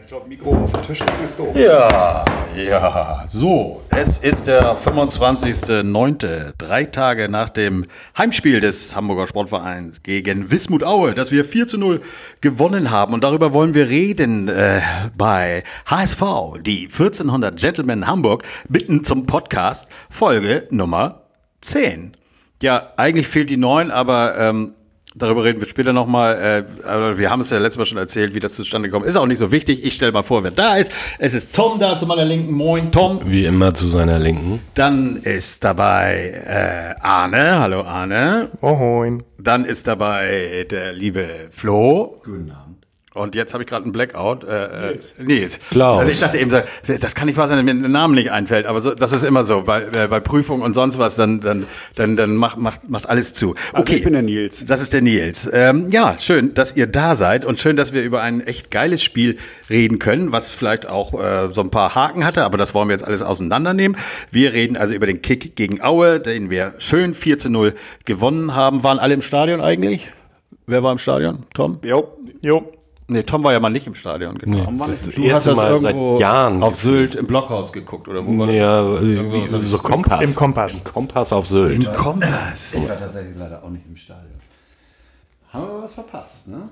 Ich glaube, Mikro auf dem Tisch ist doof. Ja, ja. So, es ist der 25.09., drei Tage nach dem Heimspiel des Hamburger Sportvereins gegen Wismut Aue, dass wir 4 zu 0 gewonnen haben. Und darüber wollen wir reden äh, bei HSV, die 1400 Gentlemen Hamburg, bitten zum Podcast, Folge Nummer 10. Ja, eigentlich fehlt die 9, aber ähm, Darüber reden wir später nochmal. Äh, aber wir haben es ja letztes Mal schon erzählt, wie das zustande gekommen ist. Ist auch nicht so wichtig. Ich stelle mal vor, wer da ist. Es ist Tom da zu meiner Linken. Moin, Tom. Wie immer zu seiner Linken. Dann ist dabei äh, Arne. Hallo, Arne. Moin. Dann ist dabei der liebe Flo. Guten Abend. Und jetzt habe ich gerade einen Blackout. Äh, Nils. Nils. Klaus. Also ich dachte eben, so, das kann nicht wahr sein, dass mir der Name nicht einfällt. Aber so, das ist immer so. Bei, äh, bei Prüfung und sonst was, dann, dann, dann, dann macht, macht, macht alles zu. Also ich bin der Nils. Das ist der Nils. Ähm, ja, schön, dass ihr da seid und schön, dass wir über ein echt geiles Spiel reden können, was vielleicht auch äh, so ein paar Haken hatte, aber das wollen wir jetzt alles auseinandernehmen. Wir reden also über den Kick gegen Aue, den wir schön 4 zu 0 gewonnen haben. Waren alle im Stadion eigentlich? Wer war im Stadion? Tom? Jo. Jo. Nee, Tom war ja mal nicht im Stadion, genau. Nee. Warum war nicht Das Du hast erste das Mal seit Jahren. auf Sylt im Blockhaus geguckt, oder wo war das? Ja, wie, so, so Kompass. Im Kompass. Kompass auf Sylt. Kompass. Ich war tatsächlich leider auch nicht im Stadion. Haben wir was verpasst, ne?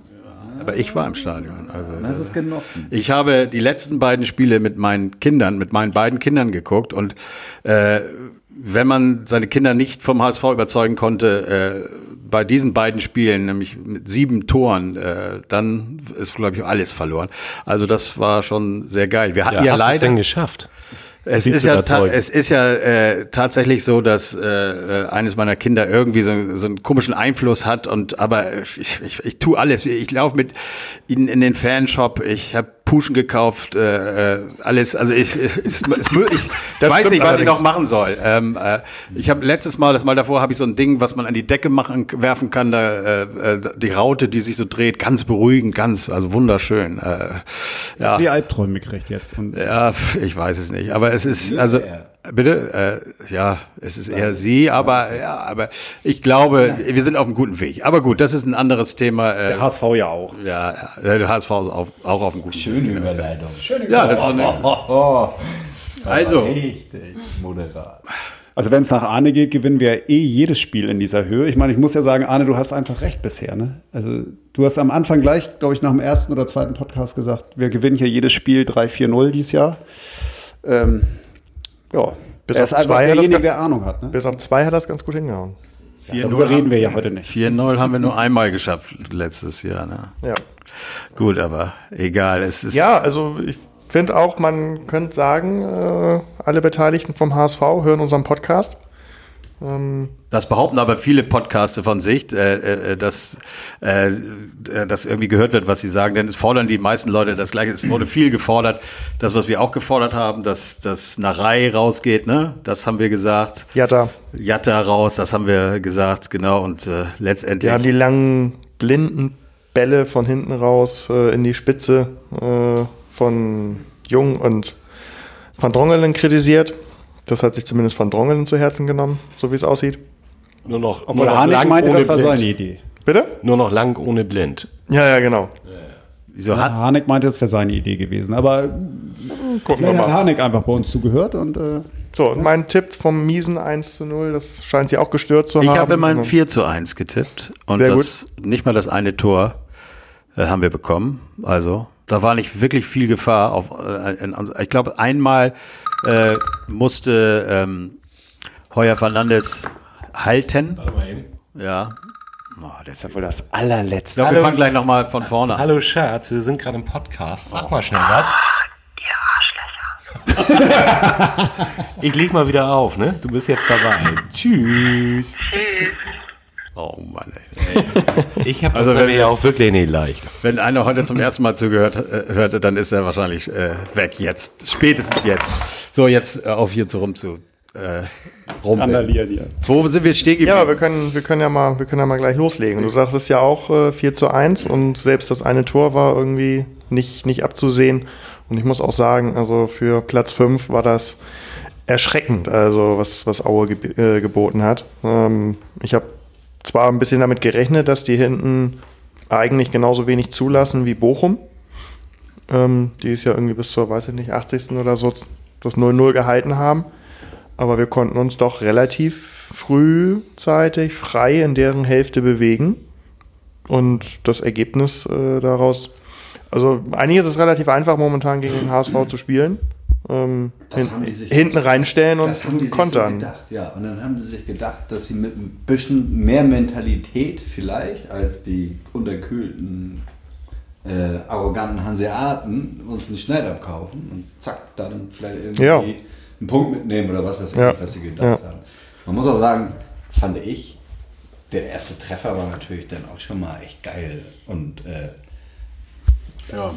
Aber ich war im Stadion. Also Das ist genossen. Ich habe die letzten beiden Spiele mit meinen Kindern, mit meinen beiden Kindern geguckt und äh, wenn man seine Kinder nicht vom HSV überzeugen konnte, äh, bei diesen beiden Spielen, nämlich mit sieben Toren, äh, dann ist, glaube ich, alles verloren. Also das war schon sehr geil. Wir hatten ja, Ja, hast leider. denn geschafft? Es ist, ja es ist ja äh, tatsächlich so, dass äh, eines meiner Kinder irgendwie so, so einen komischen Einfluss hat und aber ich, ich, ich tue alles. Ich laufe mit ihnen in den Fanshop, ich habe Puschen gekauft, äh, äh, alles. Also ich, ich, es, es, ich, ich Das weiß nicht, was ich noch machen soll. Ähm, äh, ich habe letztes Mal, das Mal davor, habe ich so ein Ding, was man an die Decke machen, werfen kann, da äh, äh, die Raute, die sich so dreht, ganz beruhigend, ganz, also wunderschön. Äh, ja. Sie Albträume gekriegt jetzt. Und Ja, ich weiß es nicht. Aber es ist, also, bitte, äh, ja, es ist eher sie, aber, ja, aber ich glaube, wir sind auf einem guten Weg. Aber gut, das ist ein anderes Thema. Äh, der HSV ja auch. ja, der HSV ist auch, auch auf einem guten Weg. Schöne Überleitung. Schöne Ja, das war eine, Oh, also, richtig moderat. Also wenn es nach Arne geht, gewinnen wir eh jedes Spiel in dieser Höhe. Ich meine, ich muss ja sagen, Arne, du hast einfach recht bisher. Ne? Also du hast am Anfang gleich, glaube ich, nach dem ersten oder zweiten Podcast gesagt, wir gewinnen hier jedes Spiel 3-4-0 dieses Jahr. Ähm, ja, Bis er auf ist einfach zwei hat das derjenige, ge- der Ahnung hat. Ne? Bis auf zwei hat das ganz gut hingehauen. Darüber reden wir ja heute nicht. 4-0 haben wir nur einmal geschafft letztes Jahr. Ne? Ja. Gut, aber egal. Es ist, Ja, also ich finde auch, man könnte sagen, äh, alle Beteiligten vom HSV hören unseren Podcast. Das behaupten aber viele Podcaster von sich, äh, äh, dass äh, äh, das irgendwie gehört wird, was sie sagen. Denn es fordern die meisten Leute das Gleiche. Es wurde viel gefordert. Das, was wir auch gefordert haben, dass das Narei rausgeht, ne? Das haben wir gesagt. Ja, da. Jatta raus, das haben wir gesagt, genau. Und äh, letztendlich. Wir haben die langen blinden Bälle von hinten raus äh, in die Spitze von Jung und Van Drongelen kritisiert. Das hat sich zumindest Van Drongelen zu Herzen genommen, so wie es aussieht. Nur noch, Obwohl nur noch Hanek lang meinte, ohne das war blind. seine Idee. Bitte? Nur noch lang ohne blind. Ja, ja, genau. wieso hat, Hanek meinte, das wäre seine Idee gewesen. Aber Gucken wir vielleicht hat mal. Hanek einfach bei uns zugehört und äh, So, und mein Tipp vom miesen 1 zu 0, das scheint sie auch gestört zu ich haben. habe immer ein 4 zu 1 getippt. Und Sehr das, nicht mal das eine Tor äh, haben wir bekommen. Also, da war nicht wirklich viel Gefahr. Auf, äh, in, ich glaube, einmal äh, musste ähm, Heuer Fernandes halten. Ja. Oh, das ist ja wohl das allerletzte. ich glaube, wir fangen gleich nochmal von vorne an. Hallo Schatz, wir sind gerade im Podcast. Sag mal schnell was. ich leg mal wieder auf, ne? Du bist jetzt dabei. Tschüss. Oh Mann, ey. Ich habe das Also, wenn wir- auch wirklich nicht leicht. Wenn einer heute zum ersten Mal zugehört äh, hörte, dann ist er wahrscheinlich äh, weg jetzt. Spätestens jetzt. So, jetzt äh, auf hier zu rum zu äh. Randalieren hier. Wo sind wir stehen geblieben? Ja, wir können, wir können ja mal, wir können ja mal gleich loslegen. Du sagst es ja auch äh, 4 zu 1 und selbst das eine Tor war irgendwie nicht, nicht abzusehen. Und ich muss auch sagen, also für Platz 5 war das erschreckend, also was, was Aue geb äh, geboten hat. Ähm, ich habe zwar ein bisschen damit gerechnet, dass die hinten eigentlich genauso wenig zulassen wie Bochum. ähm, die es ja irgendwie bis zur, weiß ich nicht, 80. oder so das 0-0 gehalten haben. Aber wir konnten uns doch relativ frühzeitig frei in deren Hälfte bewegen. Und das Ergebnis äh, daraus, also einiges ist relativ einfach momentan gegen den HSV zu spielen. Ähm, hin, haben die sich- hinten reinstellen und kontern. So ja. Und dann haben sie sich gedacht, dass sie mit ein bisschen mehr Mentalität vielleicht als die unterkühlten, äh, arroganten Hanseaten uns einen Schneid abkaufen und zack, dann vielleicht irgendwie Ja. einen Punkt mitnehmen oder was weiß ich, Ja. was sie gedacht Ja. haben. Man muss auch sagen, fand ich, der erste Treffer war natürlich dann auch schon mal echt geil und äh,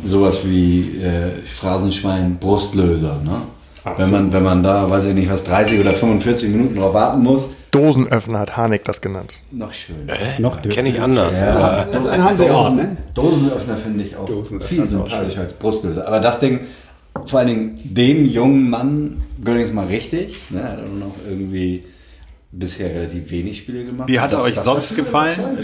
sowas wie äh, Phrasenschwein Brustlöser, ne? Wenn man, wenn man da, weiß ich nicht, was 30 oder 45 Minuten drauf warten muss, Dosenöffner hat Harnik das genannt. noch schön. Noch Kenne ich anders. Ja. Das ist ein Hanseort, ne? Dosenöffner finde ich auch viel sympathischer als Brustlöser. Aber das Ding, vor allen Dingen dem jungen Mann gönne ich es mal richtig. Ne? Er hat auch noch irgendwie bisher relativ wenig Spiele gemacht. Wie hat er euch sonst gefallen?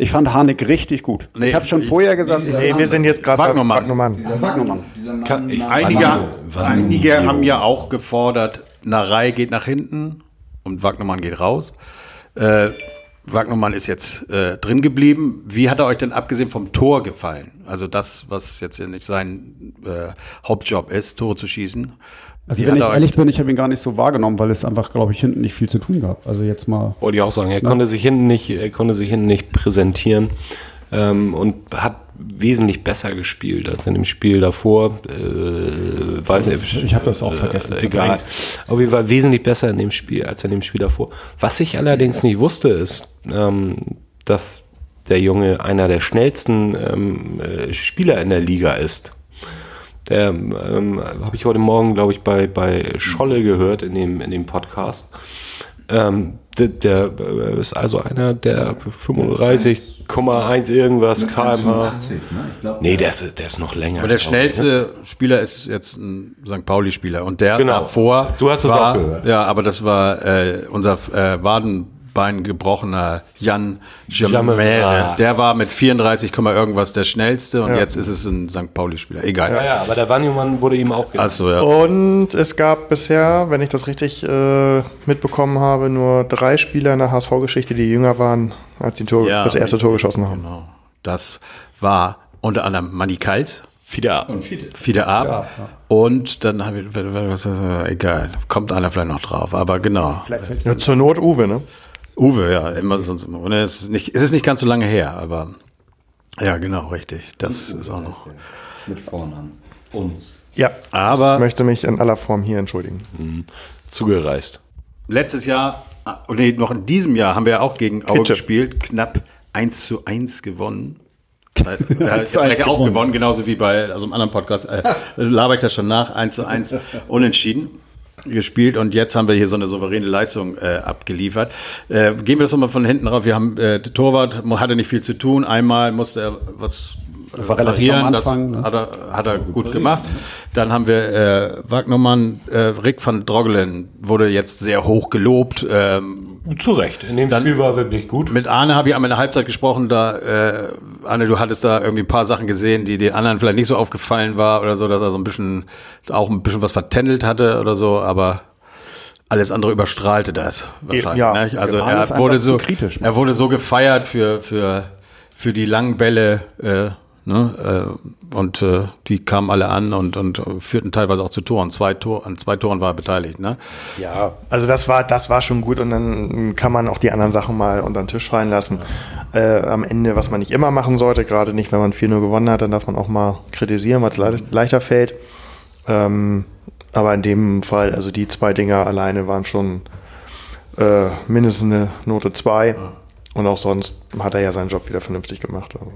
Ich fand Harnik richtig gut. Nee, ich habe schon ich- vorher gesagt, Nee, wir sind jetzt gerade Wagnermann. Wagnermann. Dieser Wagnermann. Dieser Mann ich- Einige, einige haben ja auch gefordert, Narei geht nach hinten und Wagnermann geht raus. Äh, Wagnermann ist jetzt äh, drin geblieben. Wie hat er euch denn abgesehen vom Tor gefallen? Also das, was jetzt ja nicht sein äh, Hauptjob ist, Tore zu schießen. Also wenn ich er ehrlich bin, ich habe ihn gar nicht so wahrgenommen, weil es einfach, glaube ich, hinten nicht viel zu tun gab. Also jetzt mal. Wollte ich auch sagen. Er konnte sich hinten nicht, er konnte sich hinten nicht präsentieren ähm, und hat wesentlich besser gespielt als in dem Spiel davor. Äh, weiß nicht, Ich habe das auch vergessen. Äh, egal. Auf jeden Fall wesentlich besser in dem Spiel als in dem Spiel davor. Was ich allerdings nicht wusste, ist, ähm, dass der Junge einer der schnellsten ähm, äh, Spieler in der Liga ist. Der ähm, habe ich heute Morgen, glaube ich, bei, bei Scholle gehört in dem, in dem Podcast. Ähm, der, der äh, ist also einer der 35,1 irgendwas kmh. 85, ne? Ich glaub, Nee, der ist, der ist noch länger. Aber der glaub ich, schnellste Spieler ist jetzt ein St. Pauli-Spieler. Und der Genau. davor. Du hast es auch gehört. Ja, aber das war äh, unser äh, Wadenbein gebrochener Jan Jamere. Der war mit 34, Komma irgendwas der schnellste und jetzt ist es ein St. Pauli-Spieler. Egal. Ja, ja, aber der Wanjumann wurde ihm auch genannt. Also, ja. Und es gab bisher, wenn ich das richtig äh, mitbekommen habe, nur drei Spieler in der HSV-Geschichte, die jünger waren, als die Tor, Ja, das erste Tor geschossen haben. Genau. Das war unter anderem Manny Kals, wieder. Und viele. Fiete Ab und dann haben wir, was egal, kommt einer vielleicht noch drauf, aber genau. Ja, zur Not Uwe, ne? Uwe, ja, immer sonst immer. Und es ist nicht, es ist nicht ganz so lange her, aber ja, genau, richtig. Das ist auch noch. Mit Vornamen. Uns. Ja. Aber Ich möchte mich in aller Form hier entschuldigen. Zugereist. letztes Jahr, ah, nee, noch in diesem Jahr haben wir ja auch gegen Aue Kitsche. gespielt, knapp 1 zu 1 gewonnen. Äh, jetzt 1 gleich auch gewonnen. gewonnen, genauso wie bei also einem anderen Podcast. Äh, laber ich das schon nach, 1 zu 1 unentschieden gespielt und jetzt haben wir hier so eine souveräne Leistung äh, abgeliefert. Äh, gehen wir das nochmal von hinten rauf. Wir haben, äh, Torwart hatte nicht viel zu tun. Einmal musste er was das war relativ am das Anfang, ne? hat er, hat er gut gemacht. Dann haben wir äh, Wagnermann, äh, Rick van Drogelen wurde jetzt sehr hoch gelobt. Ähm, Zu Recht. In dem Spiel war wirklich gut. mit Arne habe ich einmal in der Halbzeit gesprochen, da, äh, Arne, du hattest da irgendwie ein paar Sachen gesehen, die den anderen vielleicht nicht so aufgefallen war oder so, dass er so ein bisschen, auch ein bisschen was vertändelt hatte oder so, aber alles andere überstrahlte das wahrscheinlich. Ja, ne? Also er wurde so, kritisch. er wurde so gefeiert für, für, für die langen Bälle, äh, ne? äh, und äh, die kamen alle an und, und führten teilweise auch zu Toren. Zwei Tor, an zwei Toren war er beteiligt, ne? Ja, also das war, das war schon gut und dann kann man auch die anderen Sachen mal unter den Tisch fallen lassen. Äh, am Ende, was man nicht immer machen sollte, gerade nicht, wenn man 4-0 gewonnen hat, dann darf man auch mal kritisieren, weil es le leichter fällt. Ähm, aber in dem Fall, also die zwei Dinger alleine waren schon äh, mindestens eine Note 2. Und auch sonst hat er ja seinen Job wieder vernünftig gemacht. Also.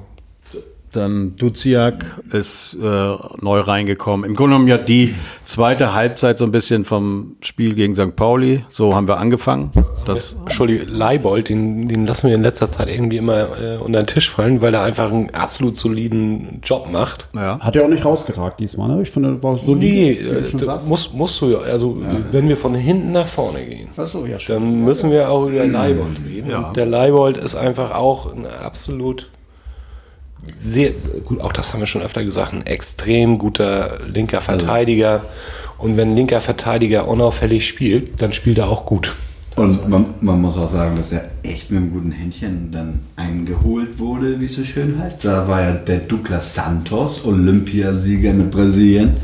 Dann Duziak ist äh, neu reingekommen. Im Grunde genommen ja die zweite Halbzeit so ein bisschen vom Spiel gegen St. Pauli. So haben wir angefangen. Das, Entschuldigung, Leibold, den, den lassen wir in letzter Zeit irgendwie immer äh, unter den Tisch fallen, weil er einfach einen absolut soliden Job macht. ja. Hat er auch nicht rausgeragt diesmal, ne? Ich finde, war solide. Nee, äh, schon da sagst. muss, musst du ja, also wenn wir von hinten nach vorne gehen, so, ja, dann müssen wir auch über Leibold reden. Ja. Und der Leibold ist einfach auch ein absolut sehr gut, auch das haben wir schon öfter gesagt, ein extrem guter linker Verteidiger. Und wenn ein linker Verteidiger unauffällig spielt, dann spielt er auch gut. Und man, man muss auch sagen, dass er echt mit einem guten Händchen dann eingeholt wurde, wie es so schön heißt. Da war ja der Douglas Santos, Olympiasieger mit Brasilien,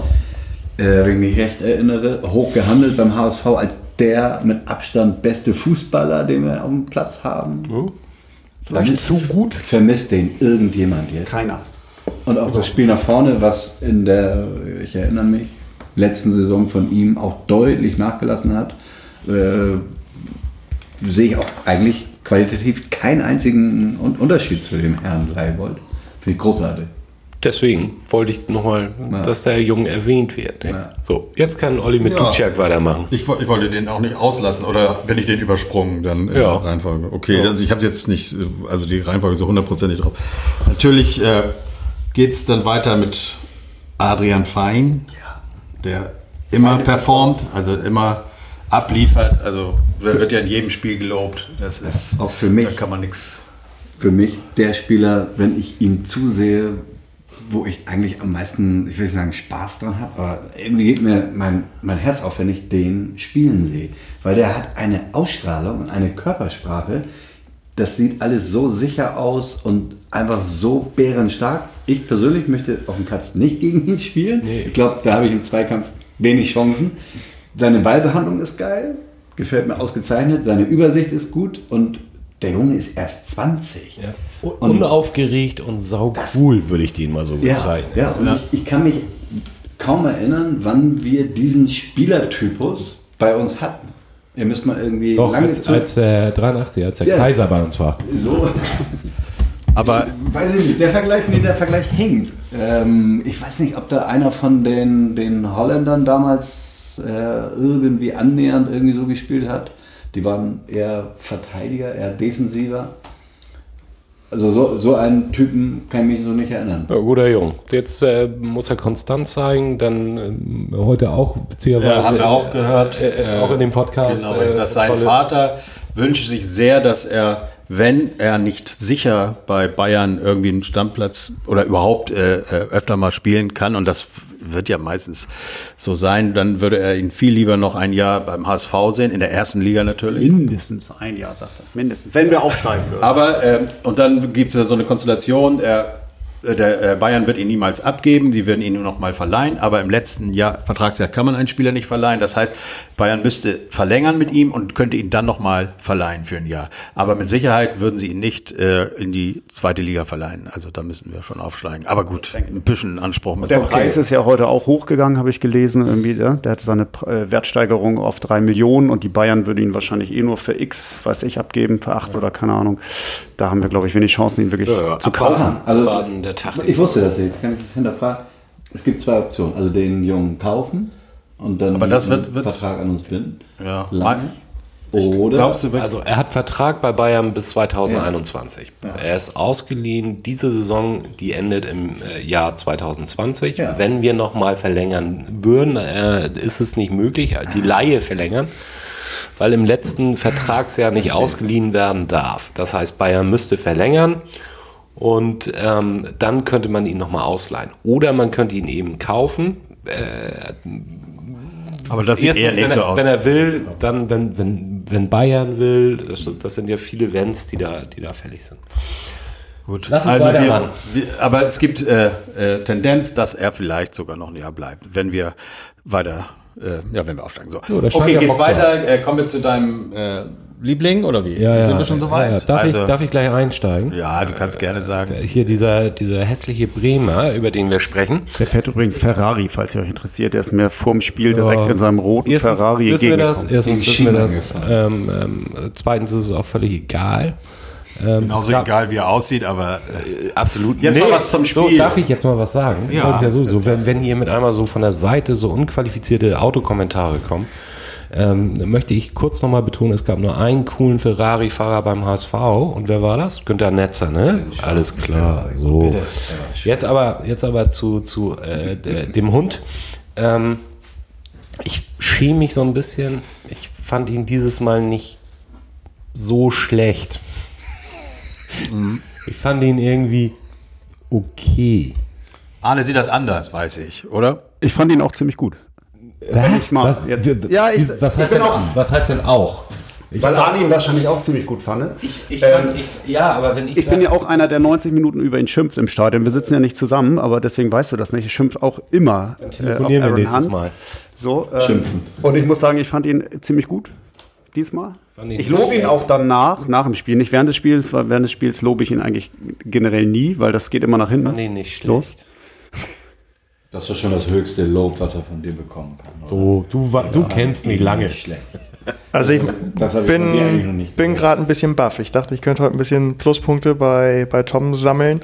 äh, wenn ich mich recht erinnere, hoch gehandelt beim HSV als der mit Abstand beste Fußballer, den wir auf dem Platz haben. Vielleicht zu gut? Vermisst den irgendjemand jetzt? Keiner. Und auch das Spiel nach vorne, was in der, ich erinnere mich, letzten Saison von ihm auch deutlich nachgelassen hat, äh, sehe ich auch eigentlich qualitativ keinen einzigen Un- Unterschied zu dem Herrn Leibold. Finde ich großartig. Deswegen wollte ich nochmal, Ja. dass der Junge erwähnt wird. Ne? Ja. So, jetzt kann Olli mit Ja. Duciak weitermachen. Ich, ich wollte den auch nicht auslassen oder bin ich den übersprungen dann in Ja. der Reihenfolge? Okay, also ich habe jetzt nicht, also die Reihenfolge so hundertprozentig drauf. Natürlich äh, geht es dann weiter mit Adrian Fein, der immer performt, also immer abliefert. Also wird ja in jedem Spiel gelobt. Das ist Auch für mich. Da kann man nichts. Für mich der Spieler, wenn ich ihm zusehe, wo ich eigentlich am meisten, ich will nicht sagen Spaß dran habe, aber irgendwie geht mir mein, mein Herz auf, wenn ich den spielen sehe. Weil der hat eine Ausstrahlung und eine Körpersprache, das sieht alles so sicher aus und einfach so bärenstark. Ich persönlich möchte auf dem Platz nicht gegen ihn spielen. Nee. Ich glaube, da habe ich im Zweikampf wenig Chancen. Seine Ballbehandlung ist geil, gefällt mir ausgezeichnet, seine Übersicht ist gut und der Junge ist erst 20. Un- Unaufgeregt und saucool, würde ich den mal so Ja, bezeichnen. ja, und Ich, ich kann mich kaum erinnern, wann wir diesen Spielertypus bei uns hatten. Ihr müsst mal irgendwie Doch, lange als, Zeit- als äh, 83, als der Ja. Kaiser bei uns war. so, Aber weiß ich nicht, der Vergleich, nee, der Vergleich hängt. Ähm, ich weiß nicht, ob da einer von den, den Holländern damals äh, irgendwie annähernd irgendwie so gespielt hat. Die waren eher Verteidiger, eher defensiver. Also so, so einen Typen kann ich mich so nicht erinnern. Ja, guter Jung. Jetzt äh, muss er konstant zeigen, dann ähm, Heute auch, witzigerweise. Ja, haben wir auch gehört. Äh, äh, auch in dem Podcast. Genau, äh, dass sein tolle- Vater wünscht sich sehr, dass er, wenn er nicht sicher bei Bayern irgendwie einen Stammplatz oder überhaupt äh, äh, öfter mal spielen kann, und das wird ja meistens so sein, dann würde er ihn viel lieber noch ein Jahr beim HSV sehen, in der ersten Liga natürlich. Mindestens ein Jahr, sagt er. Mindestens. Wenn wir aufsteigen würden. Aber, ähm, und dann gibt es ja so eine Konstellation, er, äh, der äh, Bayern wird ihn niemals abgeben, sie werden ihn nur noch mal verleihen, aber im letzten Jahr, Vertragsjahr kann man einen Spieler nicht verleihen. Das heißt, Bayern müsste verlängern mit ihm und könnte ihn dann noch mal verleihen für ein Jahr. Aber mit Sicherheit würden sie ihn nicht äh, in die zweite Liga verleihen. Also da müssen wir schon aufsteigen. Aber gut, ein bisschen Anspruch. müssen Der wir- Preis ist ja heute auch hochgegangen, habe ich gelesen. Irgendwie, ja? Der hat seine äh, Wertsteigerung auf drei Millionen und die Bayern würde ihn wahrscheinlich eh nur für X, weiß ich, abgeben, für acht oder keine Ahnung. Da haben wir, glaube ich, wenig Chancen, ihn wirklich zu kaufen. Also, Warten der Tag. ich wusste das nicht, kann ich das hinterfragen? Es gibt zwei Optionen. Also den Jungen kaufen und dann Aber das wird- wird- Vertrag an uns binden. Ja. Lange. Oder Glaubst du? Also er hat Vertrag bei Bayern bis 2021. Er ist ausgeliehen. Diese Saison, die endet im äh, Jahr 2020. Ja. Wenn wir nochmal verlängern würden, äh, ist es nicht möglich, die Laie verlängern, weil im letzten Vertragsjahr nicht ausgeliehen werden darf. Das heißt, Bayern müsste verlängern und ähm, dann könnte man ihn nochmal ausleihen. Oder man könnte ihn eben kaufen. aber das sieht eher Erstens, nicht wenn, so er, aus. wenn er will, dann, wenn, wenn, wenn Bayern will, das, das sind ja viele Wenns, die da, die da fällig sind. Gut, also wir, wir, aber es gibt äh, äh, Tendenz, dass er vielleicht sogar noch ein Jahr bleibt, wenn wir weiter, äh, ja, wenn wir aufsteigen. So. Ja, okay, geht's weiter. Äh, kommen wir zu deinem äh, Liebling oder wie? Ja, ja. Sind wir schon so weit? Ja, ja. Darf, also, ich, darf ich gleich einsteigen? ja, du kannst gerne sagen. Hier dieser, dieser Hässliche Bremer, über den wir sprechen. Der fährt übrigens Ferrari, falls ihr euch interessiert. Der ist mir vorm Spiel direkt Ja. in seinem roten Erstens Ferrari wissen wir das, erstens wissen wir das. Ähm, ähm, zweitens ist es auch völlig egal. Ähm, Genauso gab- egal, wie er aussieht, aber Äh, Absolut. Jetzt mal was zum So, Spiel. darf ich jetzt mal was sagen? Ja. Ja sowieso. Wenn, wenn hier mit einmal so von der Seite so unqualifizierte Autokommentare kommen, ähm, möchte ich kurz nochmal betonen, es gab nur einen coolen Ferrari-Fahrer beim HSV. Und wer war das? Günter Netzer, ne? Alles klar. So. Jetzt aber, jetzt aber zu, zu äh, de- dem Hund. Ähm, ich schäme mich so ein bisschen. Ich fand ihn dieses Mal nicht so schlecht. Ich fand ihn irgendwie okay. Arne sieht das anders, weiß ich, oder? Ich fand ihn auch ziemlich gut. Ich mal was, jetzt- ja, ich- was, heißt ich bin denn, auch- was heißt denn auch? Ich, Weil Arne ihn wahrscheinlich auch ziemlich gut fand. Ich, Ähm, ich, ja, aber wenn ich, Ich bin ja auch einer, der 90 Minuten über ihn schimpft im Stadion. Wir sitzen ja nicht zusammen, aber deswegen weißt du das nicht. Ich schimpfe auch immer. äh, telefonieren wir Aaron nächstes Hunt. Mal. So, ähm, Und ich muss sagen, ich fand ihn ziemlich gut diesmal. Fand Ich lobe ihn auch danach, nach dem Spiel, nicht während des Spiels, weil während des Spiels lobe ich ihn eigentlich generell nie, weil das geht immer nach hinten. fand ihn nicht Los. Das ist schon das höchste Lob, was er von dir bekommen kann. oder? So, du, wa- du kennst mich lange. Nicht schlecht. Also ich bin, bin gerade ein bisschen baff. Ich dachte, ich könnte heute ein bisschen Pluspunkte bei, bei Tom sammeln.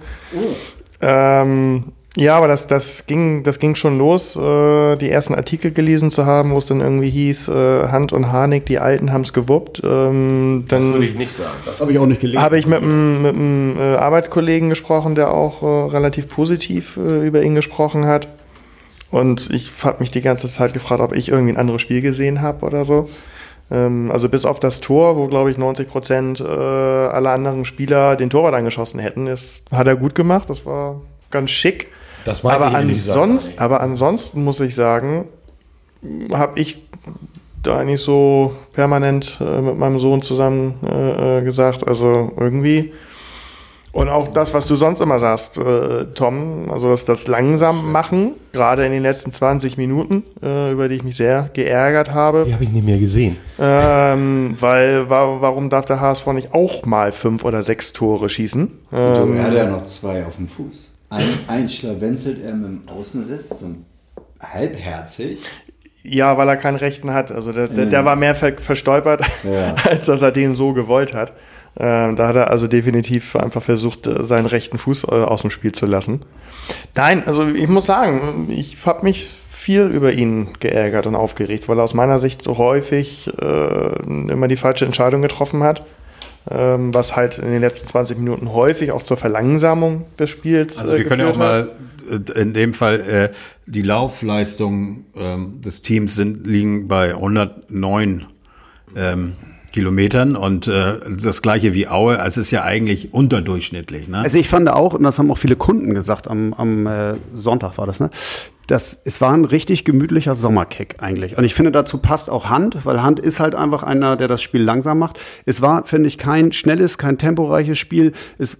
Ähm, ja, aber das, das, ging, das ging schon los, äh, die ersten Artikel gelesen zu haben, wo es dann irgendwie hieß, äh, Hand und Harnik, die Alten haben es gewuppt. Ähm, Das würde ich nicht sagen. Das habe ich auch nicht gelesen. habe ich mit einem, mit einem äh, Arbeitskollegen gesprochen, der auch äh, relativ positiv äh, über ihn gesprochen hat. Und ich habe mich die ganze Zeit gefragt, ob ich irgendwie ein anderes Spiel gesehen habe oder so. Ähm, also bis auf das Tor, wo glaube ich 90 Prozent äh, aller anderen Spieler den Torwart angeschossen hätten, das hat er gut gemacht. Das war ganz schick. Das meinte Aber, ansonsten, nicht. aber ansonsten muss ich sagen, habe ich da eigentlich so permanent äh, mit meinem Sohn zusammen äh, äh, gesagt. Also irgendwie. Und auch das, was du sonst immer sagst, äh, Tom, also das, das langsam machen, gerade in den letzten 20 Minuten, äh, über die ich mich sehr geärgert habe. Die habe ich nicht mehr gesehen. Ähm, weil wa warum darf der HSV nicht auch mal fünf oder sechs Tore schießen? Du, Ähm, er hat ja noch zwei auf dem Fuß. Ein, ein schlawenzelt er mit dem Außenriss, so halbherzig. Ja, weil er keinen Rechten hat. Also der, der, der war mehr ver verstolpert, Ja. als dass er den so gewollt hat. Ähm, da hat er also definitiv einfach versucht, äh, seinen rechten Fuß äh, aus dem Spiel zu lassen. Nein, also ich muss sagen, ich habe mich viel über ihn geärgert und aufgeregt, weil er aus meiner Sicht so häufig äh, immer die falsche Entscheidung getroffen hat. Ähm, was halt in den letzten 20 Minuten häufig auch zur Verlangsamung des Spiels Also äh, wir können ja auch mal in dem Fall äh, die Laufleistung ähm, des Teams sind, liegen bei 109 ähm, Kilometern und äh, das gleiche wie Aue. Also es ist ja eigentlich unterdurchschnittlich. Ne? Also ich fand auch, und das haben auch viele Kunden gesagt, am, am äh, Sonntag war das, ne? Das, es war ein richtig gemütlicher Sommerkick eigentlich. Und ich finde, dazu passt auch Hand, weil Hand ist halt einfach einer, der das Spiel langsam macht. Es war, finde ich, kein schnelles, kein temporeiches Spiel. Es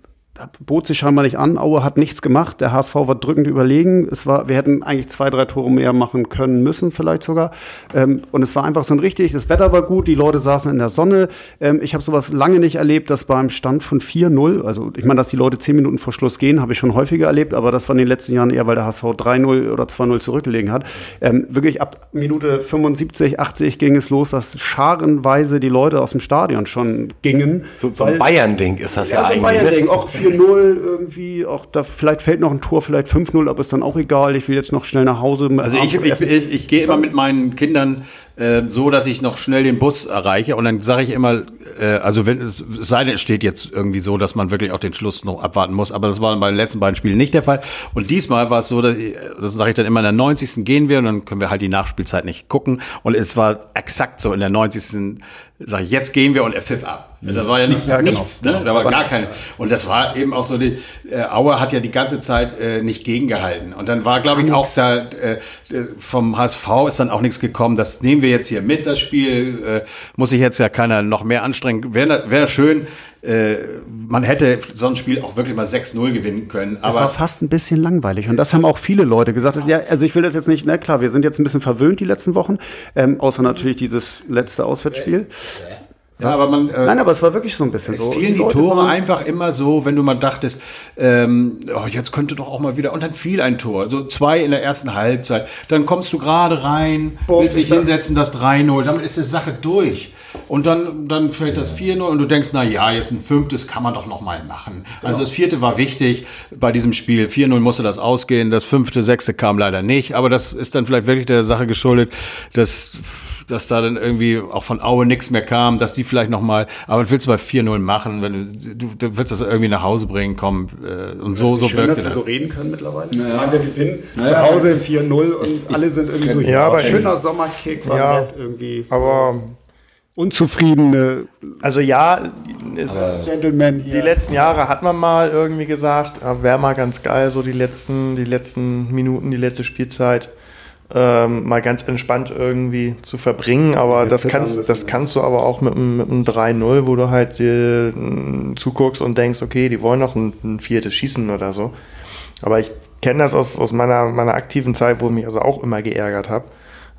bot sich scheinbar nicht an. Aue hat nichts gemacht. Der HSV war drückend überlegen. Es war, wir hätten eigentlich zwei, drei Tore mehr machen können müssen, vielleicht sogar. Ähm, und es war einfach so ein richtig, das Wetter war gut, die Leute saßen in der Sonne. Ähm, ich habe sowas lange nicht erlebt, dass beim Stand von 4-0, also ich meine, dass die Leute zehn Minuten vor Schluss gehen, habe ich schon häufiger erlebt, aber das war in den letzten Jahren eher, weil der HSV 3-0 oder 2-0 zurückgelegen hat. Ähm, wirklich ab Minute 75, 80 ging es los, dass scharenweise die Leute aus dem Stadion schon gingen. So, so ein Bayern-Ding ist das ja, ja, so eigentlich. Bayern-Ding, Ne? auch 4-0 irgendwie, auch da vielleicht fällt noch ein Tor, vielleicht 5-0, aber ist dann auch egal. Ich will jetzt noch schnell nach Hause. Also ich, ich, ich, ich gehe immer mit meinen Kindern äh, so, dass ich noch schnell den Bus erreiche und dann sage ich immer, äh, also wenn es es sei denn, es steht jetzt irgendwie so, dass man wirklich auch den Schluss noch abwarten muss, aber das war bei den letzten beiden Spielen nicht der Fall. Und diesmal war es so, dass ich, das sage ich dann immer, in der 90. gehen wir und dann können wir halt die Nachspielzeit nicht gucken. Und es war exakt so in der 90. sage ich, jetzt gehen wir und er pfiff ab. Da war ja, nicht, Ja, genau. nichts, ne? Da war gar keine. Und das war eben auch so, die äh, Auer hat ja die ganze Zeit äh, nicht gegengehalten. Und dann war, glaube ich, auch da äh, vom HSV ist dann auch nichts gekommen. Das nehmen wir jetzt hier mit, das Spiel. Äh, muss sich jetzt ja keiner noch mehr anstrengen. Wäre wär schön, äh, man hätte so ein Spiel auch wirklich mal 6-0 gewinnen können. Es war Aber fast ein bisschen langweilig. Und das haben auch viele Leute gesagt. Ja, also ich will das jetzt nicht, na klar, wir sind jetzt ein bisschen verwöhnt die letzten Wochen, ähm, außer natürlich dieses letzte Auswärtsspiel. ja, aber man. Äh, Nein, aber es war wirklich so ein bisschen Es so. fielen die Leute Tore waren- einfach immer so, wenn du mal dachtest, ähm, oh, jetzt könnte doch auch mal wieder, und dann fiel ein Tor, so zwei in der ersten Halbzeit. Dann kommst du gerade rein, Boah, willst dich hinsetzen, das 3-0, damit ist die Sache durch. Und dann, dann fällt das 4-0 und du denkst, na ja, jetzt ein fünftes kann man doch noch mal machen. Also das vierte war wichtig bei diesem Spiel. 4-0 musste das ausgehen, das fünfte, sechste kam leider nicht. Aber das ist dann vielleicht wirklich der Sache geschuldet, dass dass da dann irgendwie auch von Aue nichts mehr kam, dass die vielleicht noch mal, aber willst du bei 4-0 machen, wenn du, du, willst das irgendwie nach Hause bringen, komm, äh, und so, so Schön, dass wir das. so reden können mittlerweile. Ja. Wir gewinnen zu Hause 4-0 und alle sind irgendwie so, Ja, aber schöner Sommerkick war Ja. nett irgendwie. Aber unzufriedene Also ja, es, Gentleman die hier. letzten Jahre hat man mal irgendwie gesagt, wäre mal ganz geil, so die letzten, die letzten Minuten, die letzte Spielzeit ähm, mal ganz entspannt irgendwie zu verbringen. Aber Jetzt das kannst, das kannst du aber auch mit, einem- mit einem 3-0, wo du halt äh, zuguckst und denkst, okay, die wollen noch ein, ein viertes schießen oder so. Aber ich kenne das aus, aus meiner, meiner aktiven Zeit, wo ich mich also auch immer geärgert habe.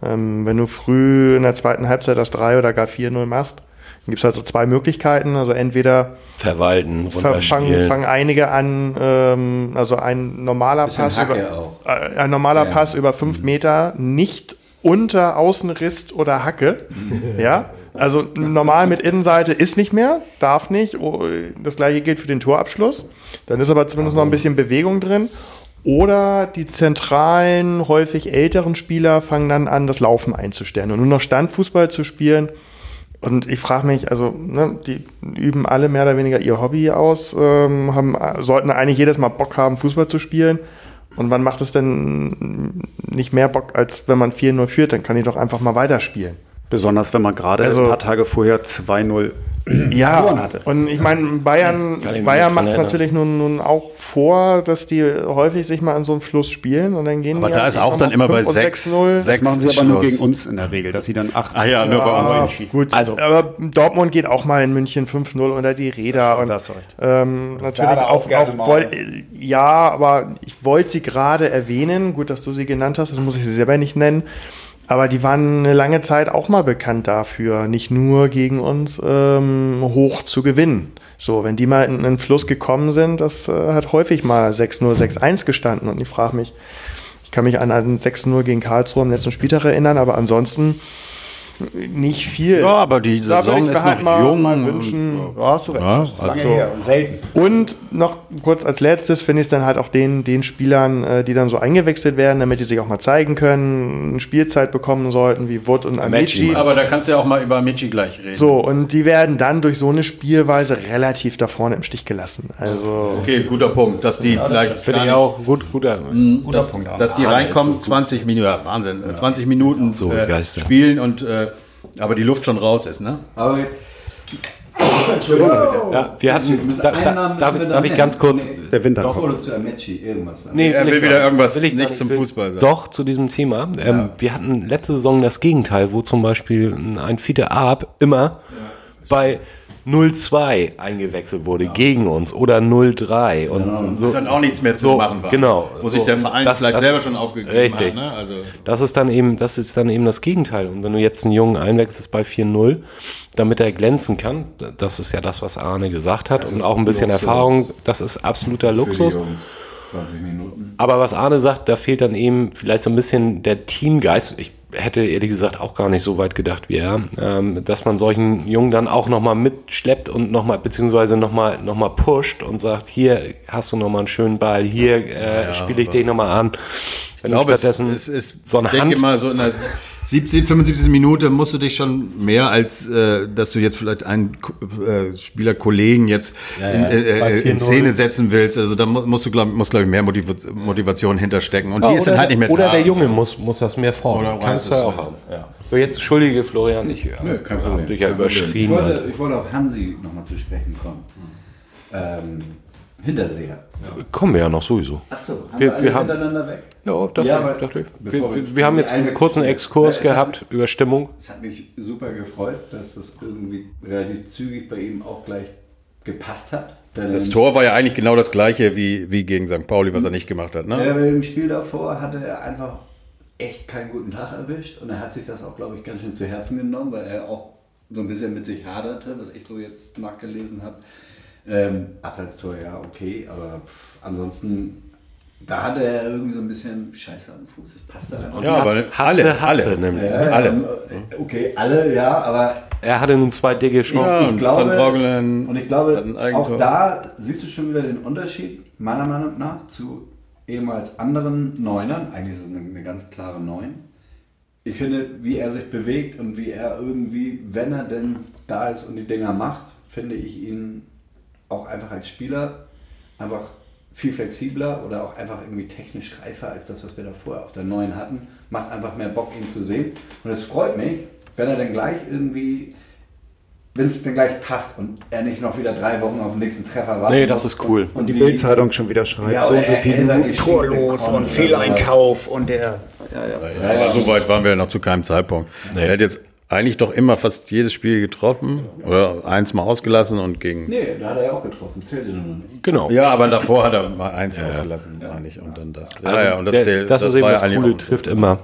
Ähm, wenn du früh in der zweiten Halbzeit das 3 oder gar 4-0 machst, gibt es halt so zwei Möglichkeiten. Also entweder Verwalten, ver- fangen, fangen einige an, ähm, also ein normaler Pass Hacke über, äh, ein normaler Ja. Pass über fünf Meter nicht unter Außenriss oder Hacke. ja, also normal mit Innenseite ist nicht mehr, darf nicht. Oh, Das gleiche gilt für den Torabschluss. Dann ist aber zumindest noch ein bisschen Bewegung drin. Oder die zentralen, häufig älteren Spieler fangen dann an, das Laufen einzustellen und nur noch Standfußball zu spielen. Und ich frage mich, also, ne, die üben alle mehr oder weniger ihr Hobby aus, ähm, haben, sollten eigentlich jedes Mal Bock haben, Fußball zu spielen. Und wann macht es denn nicht mehr Bock, als wenn man 4-0 führt? Dann kann ich doch einfach mal weiterspielen. Besonders wenn man gerade Also- ein paar Tage vorher 2-0 Ja, verloren hatte. und ich meine, Bayern, Bayern macht es natürlich nun, nun auch vor, dass die häufig sich mal in so einem Fluss spielen und dann gehen Aber die da halt ist auch dann immer bei 5 und 6, 6-0. Das 6 machen sie aber nur gegen uns in der Regel, dass sie dann 8 Ah ja, nur bei uns. Schießen. gut, Also- aber Dortmund geht auch mal in München 5-0 unter die Räder. und, da du recht. Ähm, natürlich Werder auch, auch gerne auch mal. woll, äh, ja, aber ich wollte sie gerade erwähnen. Gut, dass du sie genannt hast, das muss ich sie selber nicht nennen. Aber die waren eine lange Zeit auch mal bekannt dafür, nicht nur gegen uns ähm, hoch zu gewinnen. So, wenn die mal in einen Fluss gekommen sind, das äh, hat häufig mal 6-0, 6-1 gestanden. Und ich frage mich, ich kann mich an ein 6-0 gegen Karlsruhe am letzten Spieltag erinnern, aber ansonsten nicht viel. Ja, aber die Da Saison ist halt noch mal, jung. mal und- wünschen. Ja, hast du recht. Ja, das ist lange also- her und selten. Und noch kurz als letztes finde ich es dann halt auch den, den Spielern, äh, die dann so eingewechselt werden, damit die sich auch mal zeigen können, Spielzeit bekommen sollten, wie Wood und Amici. Aber da kannst du ja auch mal über Michi gleich reden. So, und die werden dann durch so eine Spielweise relativ da vorne im Stich gelassen. Also, Okay, guter Punkt, dass die vielleicht Finde gar ich auch gut, guter. dass, dass die reinkommen, 20 Minuten, ja, Wahnsinn, 20 Minuten So äh, spielen und äh, aber die Luft schon raus ist, ne? Aber jetzt. Ja, wir hatten, Wir müssen da, da, darf, darf ich ganz kurz, Nee, Der Winter Doch, oder zu Amici, irgendwas. sagen. Nee, Er will will ich wieder irgendwas Will ich gar nicht zum Will- Fußball sagen. Doch, zu diesem Thema. Ähm, wir hatten letzte Saison das Gegenteil, wo zum Beispiel ein Fiete Arp immer bei 0-2 eingewechselt wurde gegen uns oder 0-3 und so. Dann auch nichts mehr zu so, machen war. Genau. Wo sich der Verein das- vielleicht das selber ist schon aufgegeben richtig. hat. Ne? Also, Das ist dann eben, das ist dann eben das Gegenteil. Und wenn du jetzt einen Jungen einwechselst bei 4-0, damit er glänzen kann, das ist ja das, was Arne gesagt hat, und auch ein bisschen Luxus. Erfahrung, das ist absoluter Luxus. Jungs. 20 Minuten. Aber was Arne sagt, da fehlt dann eben vielleicht so ein bisschen der Teamgeist. Ich hätte ehrlich gesagt auch gar nicht so weit gedacht wie er, ähm, dass man solchen Jungen dann auch nochmal mitschleppt und nochmal, beziehungsweise nochmal noch mal pusht und sagt, hier hast du nochmal einen schönen Ball, hier äh, spiele ich dich nochmal an. Wenn ich glaube, es, stattdessen es ist, so eine Hand mal, so in der 17, 75. Minute musst du dich schon mehr als, äh, dass du jetzt vielleicht einen äh, Spielerkollegen jetzt Ja, in, ja. äh, Bei äh, in 4-0. Szene setzen willst. Also da mu- musst du, glaube muss, glaub ich, mehr Motiv Motivation hinterstecken. Und die ist dann oder halt nicht mehr oder da. der Junge muss, muss das mehr fordern. Oder Kannst du ja auch haben. Ja. Jetzt, entschuldige Florian, ich Problem. habe dich ja Kein Problem. überschrien. Ich wollte, ich wollte auf Hansi nochmal zu sprechen kommen. Ähm, Hinterseher. Kommen wir ja noch sowieso. Achso, haben Wir- wir, alle wir haben- hintereinander weg? Ja, dachte, Ja, ich, aber dachte ich. Wir, wir- wir haben jetzt einen kurzen Exkurs Ja, es hat- gehabt über Stimmung. Es hat mich super gefreut, dass das irgendwie relativ zügig bei ihm auch gleich gepasst hat. Denn Das Tor war ja eigentlich genau das gleiche wie, wie gegen St. Pauli, was er nicht gemacht hat. Ne? Ja, bei dem Spiel davor hatte er einfach echt keinen guten Tag erwischt und er hat sich das auch, glaube ich, ganz schön zu Herzen genommen, weil er auch so ein bisschen mit sich haderte, was ich so jetzt nachgelesen habe. Ähm, Abseitstor, ja, okay, aber pff, ansonsten, da hatte er irgendwie so ein bisschen Scheiße am Fuß. Das passte einfach Ja, nicht. aber Hasse, alle, Hasse alle. nämlich. Ja, alle. ähm, Okay, alle, ja, aber Er hatte nun zwei dicke Chancen. Ja, ich und glaube, und ich hat glaube, auch da siehst du schon wieder den Unterschied, meiner Meinung nach, zu ehemals anderen Neunern. Eigentlich ist es eine, eine ganz klare Neun. Ich finde, wie er sich bewegt und wie er irgendwie, wenn er denn da ist und die Dinger macht, finde ich ihn auch einfach als Spieler einfach viel flexibler oder auch einfach irgendwie technisch reifer als das, was wir da vorher auf der Neuen hatten. Macht einfach mehr Bock, ihn zu sehen. Und es freut mich, wenn er dann gleich irgendwie wenn es dann gleich passt und er nicht noch wieder drei Wochen auf den nächsten Treffer wartet. Nee, das ist cool. Und die wie- Bildzeitung schon wieder schreibt, Ja, so und so Minuten geschickt torlos und Fehleinkauf und der. Ja, aber so weit waren wir noch zu keinem Zeitpunkt. Er hat jetzt eigentlich doch immer fast jedes Spiel getroffen oder eins mal ausgelassen und gegen. Nee, da hat er ja auch getroffen. Zählte nur nicht. Genau. Ja, aber davor hat er mal eins ausgelassen, meine ich. Und dann das. Ja, Also ja, und das, der, zählt, das, ist eben das ja Coole, trifft immer.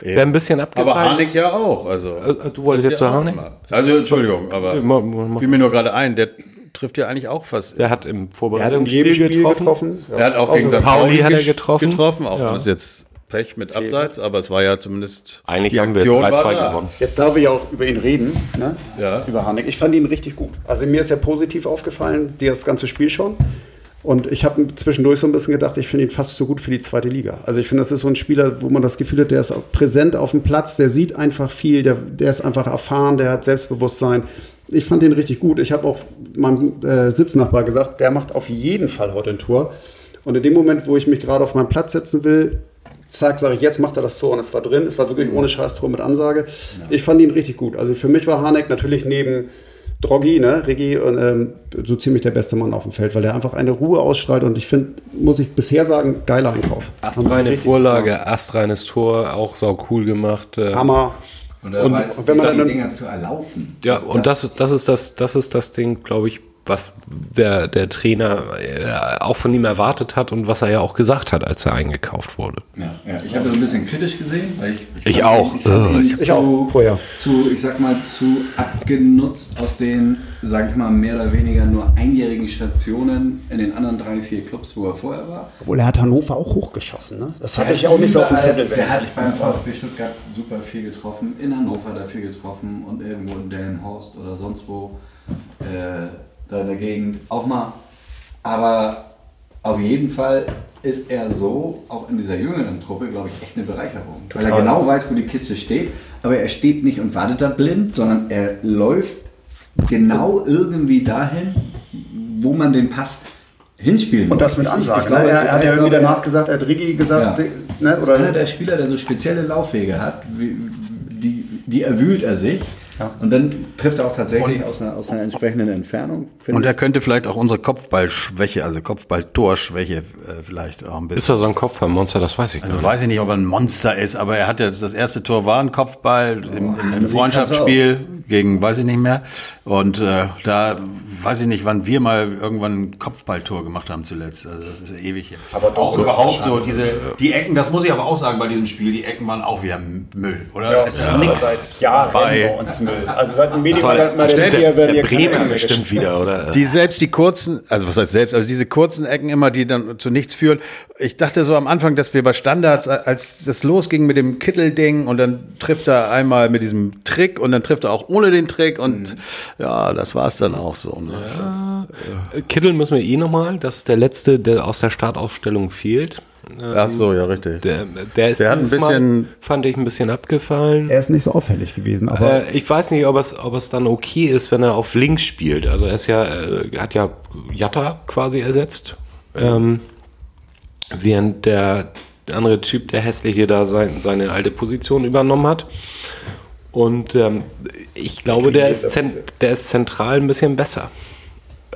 Wer ein bisschen abgefallen Aber Harnik ist- ja auch. Also, Äh, du wolltest jetzt zu ja auch Harnik? immer. Also, Entschuldigung, aber ma- fiel mir nur gerade ein, der trifft ja eigentlich auch fast. Der hat im Er hat in Vorbereitungsspiel jedem Spiel getroffen. getroffen. Er hat auch gegen St. Pauli hat er getroffen. getroffen auch Ja. jetzt Pech mit Abseits, aber es war ja zumindest. Eigentlich die haben wir Aktion war 3-2 da. gewonnen. Jetzt darf ich auch über ihn reden, ne? Ja. über Harnik. Ich fand ihn richtig gut. Also mir ist er positiv aufgefallen, das ganze Spiel schon. Und ich habe zwischendurch so ein bisschen gedacht, ich finde ihn fast so gut für die zweite Liga. Also ich finde, das ist so ein Spieler, wo man das Gefühl hat, der ist auch präsent auf dem Platz, der sieht einfach viel, der, der ist einfach erfahren, der hat Selbstbewusstsein. Ich fand ihn richtig gut. Ich habe auch meinem äh, Sitznachbar gesagt, der macht auf jeden Fall heute ein Tor. Und in dem Moment, wo ich mich gerade auf meinen Platz setzen will, zack, sage ich, jetzt macht er das Tor und es war drin. Es war wirklich ohne Scheiß-Tor mit Ansage. Ich fand ihn richtig gut. Also für mich war Harnik natürlich neben Droggi, ne, Rigi, und, ähm, so ziemlich der beste Mann auf dem Feld, weil der einfach eine Ruhe ausstrahlt und ich finde, muss ich bisher sagen, geiler Einkauf. Astreine Vorlage, astreines Tor, auch sau cool gemacht. äh. Hammer. Und, er Und- weiß, und wenn man die dann- Dinger zu erlaufen. Ja, und das ist, das ist das, das ist das Ding, glaube ich, was der, der Trainer äh, auch von ihm erwartet hat und was er ja auch gesagt hat, als er eingekauft wurde. Ja, ja. Ich habe das ein bisschen kritisch gesehen, weil ich. Ich fand auch. ihn- Ich, ihn ich- Ich auch, vorher. Zu, ich sag mal, zu abgenutzt aus den, sag ich mal, mehr oder weniger nur einjährigen Stationen in den anderen drei, vier Clubs, wo er vorher war. Obwohl er hat Hannover auch hochgeschossen, ne? Das hatte Der ich auch nicht so auf dem Zettel. Der hat beim VfB Stuttgart super viel getroffen, in Hannover dafür getroffen und irgendwo in Delmenhorst oder sonst wo äh, da in der Gegend auch mal. Aber auf jeden Fall ist er so, auch in dieser jüngeren Truppe, glaube ich, echt eine Bereicherung. Weil er Total. genau weiß, wo die Kiste steht, aber er steht nicht und wartet da blind, sondern er läuft genau irgendwie dahin, wo man den Pass hinspielen Und das mit Ansage. ne? Er, er hat ja irgendwie danach gesagt, er hat Rigi gesagt, Ja. ne? Das ist einer oder der Spieler, der so spezielle Laufwege hat, wie, die, die erwühlt er sich. Und dann trifft er auch tatsächlich aus einer, aus einer entsprechenden Entfernung. Und er könnte vielleicht auch unsere Kopfballschwäche, also Kopfballtorschwäche, äh, vielleicht auch ein bisschen. Ist er so ein Kopfballmonster? Das weiß ich Also gar weiß ich nicht, ob er ein Monster ist, aber er hat jetzt das erste Tor war ein Kopfball im, im, im das Freundschaftsspiel gegen, weiß ich nicht mehr. Und äh, da weiß ich nicht, wann wir mal irgendwann ein Kopfballtor gemacht haben zuletzt. Also das ist ja ewig hier. Aber auch überhaupt so diese die Ecken, das muss ich aber auch sagen bei diesem Spiel, die Ecken waren auch wieder Müll, oder? Da ist ja, nichts seit Jahren bei uns Müll. Also seit dem nicht. Medienmal Der, der, der, der, der Bremer bestimmt wieder, oder? Die selbst die kurzen, also was heißt selbst, also diese kurzen Ecken immer, die dann zu nichts führen. Ich dachte so am Anfang, dass wir bei Standards, als das losging mit dem Kittel-Ding und dann trifft er einmal mit diesem Trick und dann trifft er auch ohne den Trick und ja, das war es dann auch so. Ne? Kittel müssen wir eh nochmal. Das ist der letzte, der aus der Startaufstellung fehlt. Ach so, ja, richtig. Der, der ist Der hat ein bisschen- Mal, fand ich, ein bisschen abgefallen. Er ist nicht so auffällig gewesen, aber Äh, ich weiß nicht, ob es, ob es dann okay ist, wenn er auf links spielt. Also er ist ja, äh, hat ja Jatta quasi ersetzt. Ähm, während der andere Typ, der hässliche, da sein, seine alte Position übernommen hat. Und ähm, ich glaube, der ist, der ist zentral ein bisschen besser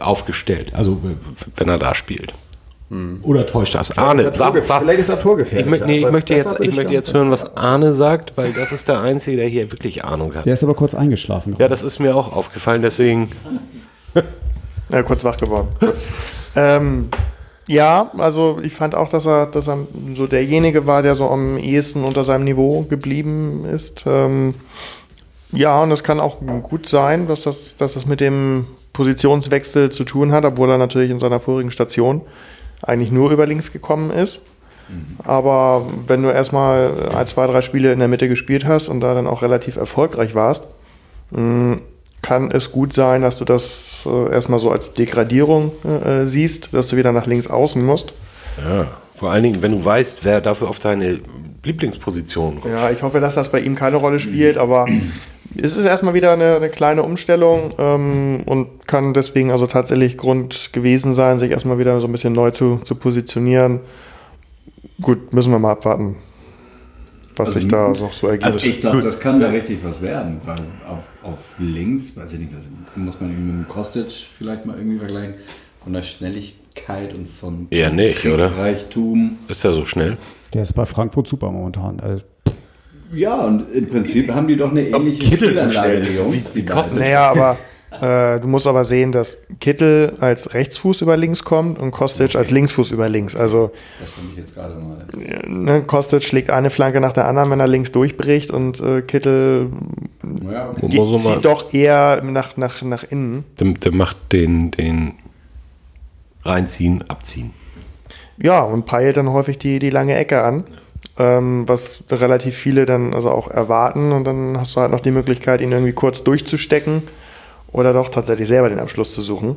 aufgestellt. Also wenn er da spielt. Oder täuscht das? Arne, ist er sag, sag, vielleicht ist er torgefährlich, ich, möchte, nee, ich möchte jetzt, ich möchte jetzt hören, was Arne sagt, weil das ist der Einzige, der hier wirklich Ahnung hat. der ist aber kurz eingeschlafen. Ja, das ist mir auch aufgefallen, deswegen. Ja, kurz wach geworden. ähm, ja, also ich fand auch, dass er, dass er so derjenige war, der so am ehesten unter seinem Niveau geblieben ist. Ähm, ja, und es kann auch gut sein, dass das, dass das mit dem Positionswechsel zu tun hat, obwohl er natürlich in seiner vorigen Station eigentlich nur über links gekommen ist. Aber wenn du erstmal ein, zwei, drei Spiele in der Mitte gespielt hast und da dann auch relativ erfolgreich warst, mh, kann es gut sein, dass du das äh, erstmal so als Degradierung äh, siehst, dass du wieder nach links außen musst. Ja. Vor allen Dingen, wenn du weißt, wer dafür auf deine Lieblingsposition rutscht. Ja, ich hoffe, dass das bei ihm keine Rolle spielt, aber es ist erstmal wieder eine, eine kleine Umstellung ähm, und kann deswegen also tatsächlich Grund gewesen sein, sich erstmal wieder so ein bisschen neu zu, zu positionieren. Gut, müssen wir mal abwarten. was sich da noch so ergibt. Also ich glaube, das kann da richtig was werden, weil auf, auf links, weiß ich nicht, was, muss man irgendwie mit dem Kostic vielleicht mal irgendwie vergleichen, von der Schnelligkeit und von Eher nicht, oder? Reichtum. Ist der so schnell? Der ist bei Frankfurt super momentan. Äh, Ja, und im Prinzip haben die doch eine ähnliche Kittel so schnell die ist, die wie kostet-. Naja, aber äh, du musst aber sehen, dass Kittel als Rechtsfuß über links kommt und Kostic als Linksfuß über links. Also Das finde ich jetzt gerade mal. ne, Kostic schlägt eine Flanke nach der anderen, wenn er links durchbricht und äh, Kittel Ja, okay. Muss man zieht mal- doch eher nach, nach, nach innen. Der, der macht den, den reinziehen, abziehen. Ja, und peilt dann häufig die, die lange Ecke an, ähm, was relativ viele dann also auch erwarten. Und dann hast du halt noch die Möglichkeit, ihn irgendwie kurz durchzustecken oder doch tatsächlich selber den Abschluss zu suchen.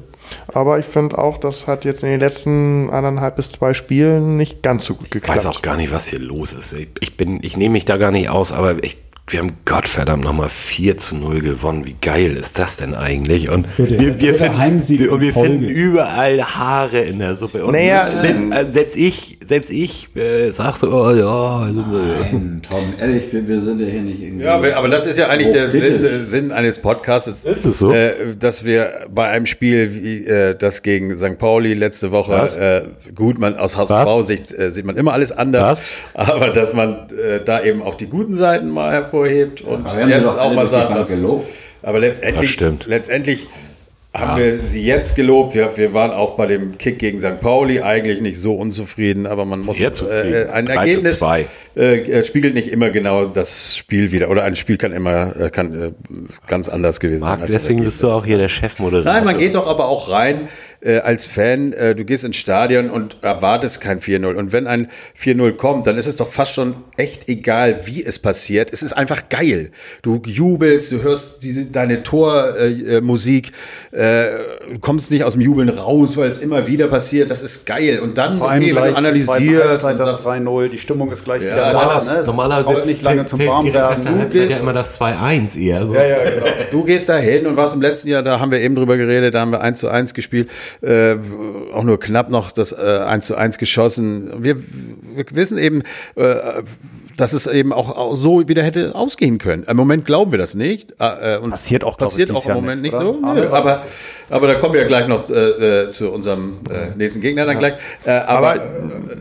Aber ich finde auch, das hat jetzt in den letzten anderthalb bis zwei Spielen nicht ganz so gut Ich geklappt. weiß auch gar nicht, was hier los ist. Ich, ich bin, ich nehme mich da gar nicht aus, aber ich, wir haben Gottverdammt nochmal 4 zu 0 gewonnen. Wie geil ist das denn eigentlich? Und Bitte, wir, wir, finden, und wir finden überall Haare in der Suppe. Und Naja, selbst, äh, selbst ich, selbst ich äh, sag so, oh ja, also, äh, Nein, Tom, ehrlich, wir, wir sind ja hier nicht irgendwie. Ja, aber das ist ja eigentlich der Sinn, äh, Sinn eines Podcasts, Ist es so? äh, dass wir bei einem Spiel wie äh, das gegen St. Pauli letzte Woche, Was? äh, gut, man aus HSV-Sicht äh, sieht man immer alles anders, aber dass man äh, da eben auch die guten Seiten mal hervorhebt und sie jetzt auch mal Bank dass, gelobt. aber letztendlich, letztendlich haben wir sie jetzt gelobt. Wir, wir waren auch bei dem Kick gegen St. Pauli eigentlich nicht so unzufrieden, aber man muss Sehr zufrieden. Äh, ein 3 zu Ergebnis 2. äh, äh, spiegelt nicht immer genau das Spiel wieder. Oder ein Spiel kann immer äh, kann, äh, ganz anders gewesen Marc, sein. deswegen bist du auch hier der Chefmoderator. Nein, man geht doch aber auch rein äh, als Fan. Äh, du gehst ins Stadion und erwartest kein 4-0. Und wenn ein 4-0 kommt, dann ist es doch fast schon echt egal, wie es passiert. Es ist einfach geil. Du jubelst, du hörst diese, deine Tormusik, äh, äh, du kommst nicht aus dem Jubeln raus, weil es immer wieder passiert. Das ist geil. Und dann, vor allem okay, wenn gleich du analysierst und das sagst, 3-0, die Stimmung ist gleich Ja, wieder da. Normalerweise, ne? Es normalerweise nicht lange zum warm werden. der Halbzeit ja immer das 2-1 eher. So. Ja, ja, genau. Du gehst da hin und warst im letzten Jahr, da haben wir eben drüber geredet, da haben wir 1 zu 1 gespielt, äh, auch nur knapp noch das äh, 1 zu 1 geschossen. Wir, wir wissen eben, äh, dass es eben auch, auch so wieder hätte ausgehen können. Im Moment glauben wir das nicht. Äh, und Passiert auch, passiert auch im Moment nicht, nicht, so. Aber Nö, aber, aber da kommen wir ja gleich noch äh, äh, zu unserem äh, nächsten Gegner dann gleich. Äh, aber Aber äh,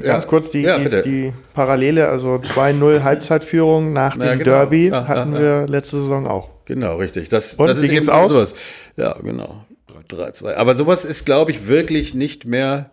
ganz ja. kurz die, ja, die, die Parallele, also 2-0 Halbzeitführung nach Ja, dem genau. Derby Ja, hatten ja, wir letzte Saison auch. Genau, richtig. Das, Und, das ist eben aus? Sowas. Ja, genau. 3-2. Aber sowas ist, glaube ich, wirklich nicht mehr,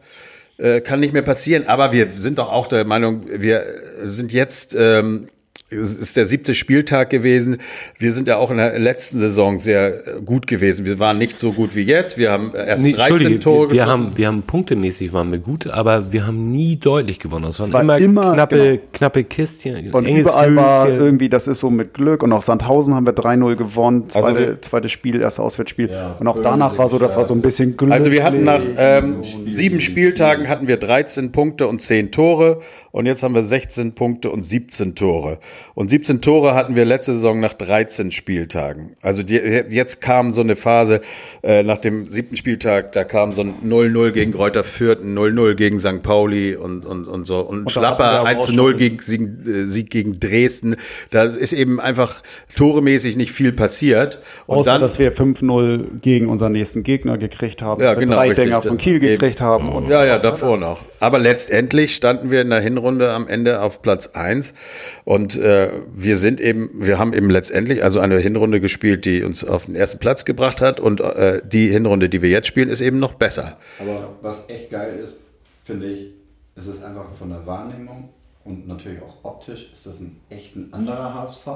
äh, kann nicht mehr passieren. Aber wir sind doch auch der Meinung, wir sind jetzt, ähm, es ist der siebte Spieltag gewesen. Wir sind ja auch in der letzten Saison sehr äh, gut gewesen. Wir waren nicht so gut wie jetzt. Wir haben erst Nee, 13 Entschuldige, Tore wir, geschossen. haben, wir haben punktemäßig waren wir gut, aber wir haben nie deutlich gewonnen. Es waren war immer, immer- knappe, genau. knappe Kistchen. Und überall war Höschen. irgendwie, das ist so mit Glück. Und auch Sandhausen haben wir 3-0 gewonnen. Zweite, Also wir- zweites Spiel, erstes Auswärtsspiel. Ja, und auch danach war so, das war so ein bisschen Glück. Also wir hatten nach ähm, sieben Spieltagen hatten wir 13 Punkte und 10 Tore und jetzt haben wir 16 Punkte und 17 Tore. Und 17 Tore hatten wir letzte Saison nach 13 Spieltagen. Also die, jetzt kam so eine Phase äh, nach dem siebten Spieltag, da kam so ein 0-0 gegen Kräuter Fürth, ein 0-0 gegen St. Pauli und, und, und so. Und, da Schlapper hatten wir aber auch 1-0 schon- gegen Sieg, äh, Sieg gegen Dresden. Da ist eben einfach toremäßig nicht viel passiert. Und Außer, dann, dass wir 5-0 gegen unseren nächsten Gegner gekriegt haben. Ja, genau, drei. Dinger von Kiel Eben. gekriegt haben. Und Ja, ja, davor noch. Aber letztendlich standen wir in der Hinrunde am Ende auf Platz eins und äh, wir sind eben, wir haben eben letztendlich also eine Hinrunde gespielt, die uns auf den ersten Platz gebracht hat und äh, die Hinrunde, die wir jetzt spielen, ist eben noch besser. Aber was echt geil ist, finde ich, es ist einfach von der Wahrnehmung und natürlich auch optisch, ist das ein echt ein anderer HSV.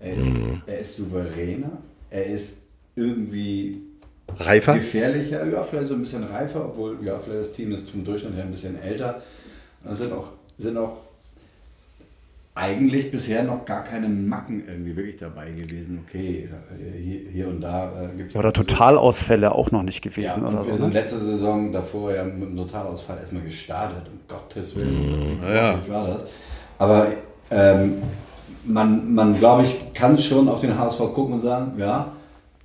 Er ist, er ist souveräner, er ist irgendwie Reifer? gefährlicher, ja, vielleicht so ein bisschen reifer, obwohl ja, vielleicht das Team ist vom Durchschnitt her ein bisschen älter. Da sind auch, sind auch eigentlich bisher noch gar keine Macken irgendwie wirklich dabei gewesen. Okay, äh, hier, hier und da äh, gibt es. Ja, oder Totalausfälle auch noch nicht Ja, gewesen und oder wir so. sind Ne? letzte Saison davor ja mit dem Totalausfall erstmal gestartet. Um Gottes Willen. Wie ja. war das. Aber ähm, man, man glaube ich, kann schon auf den HSV gucken und sagen, ja,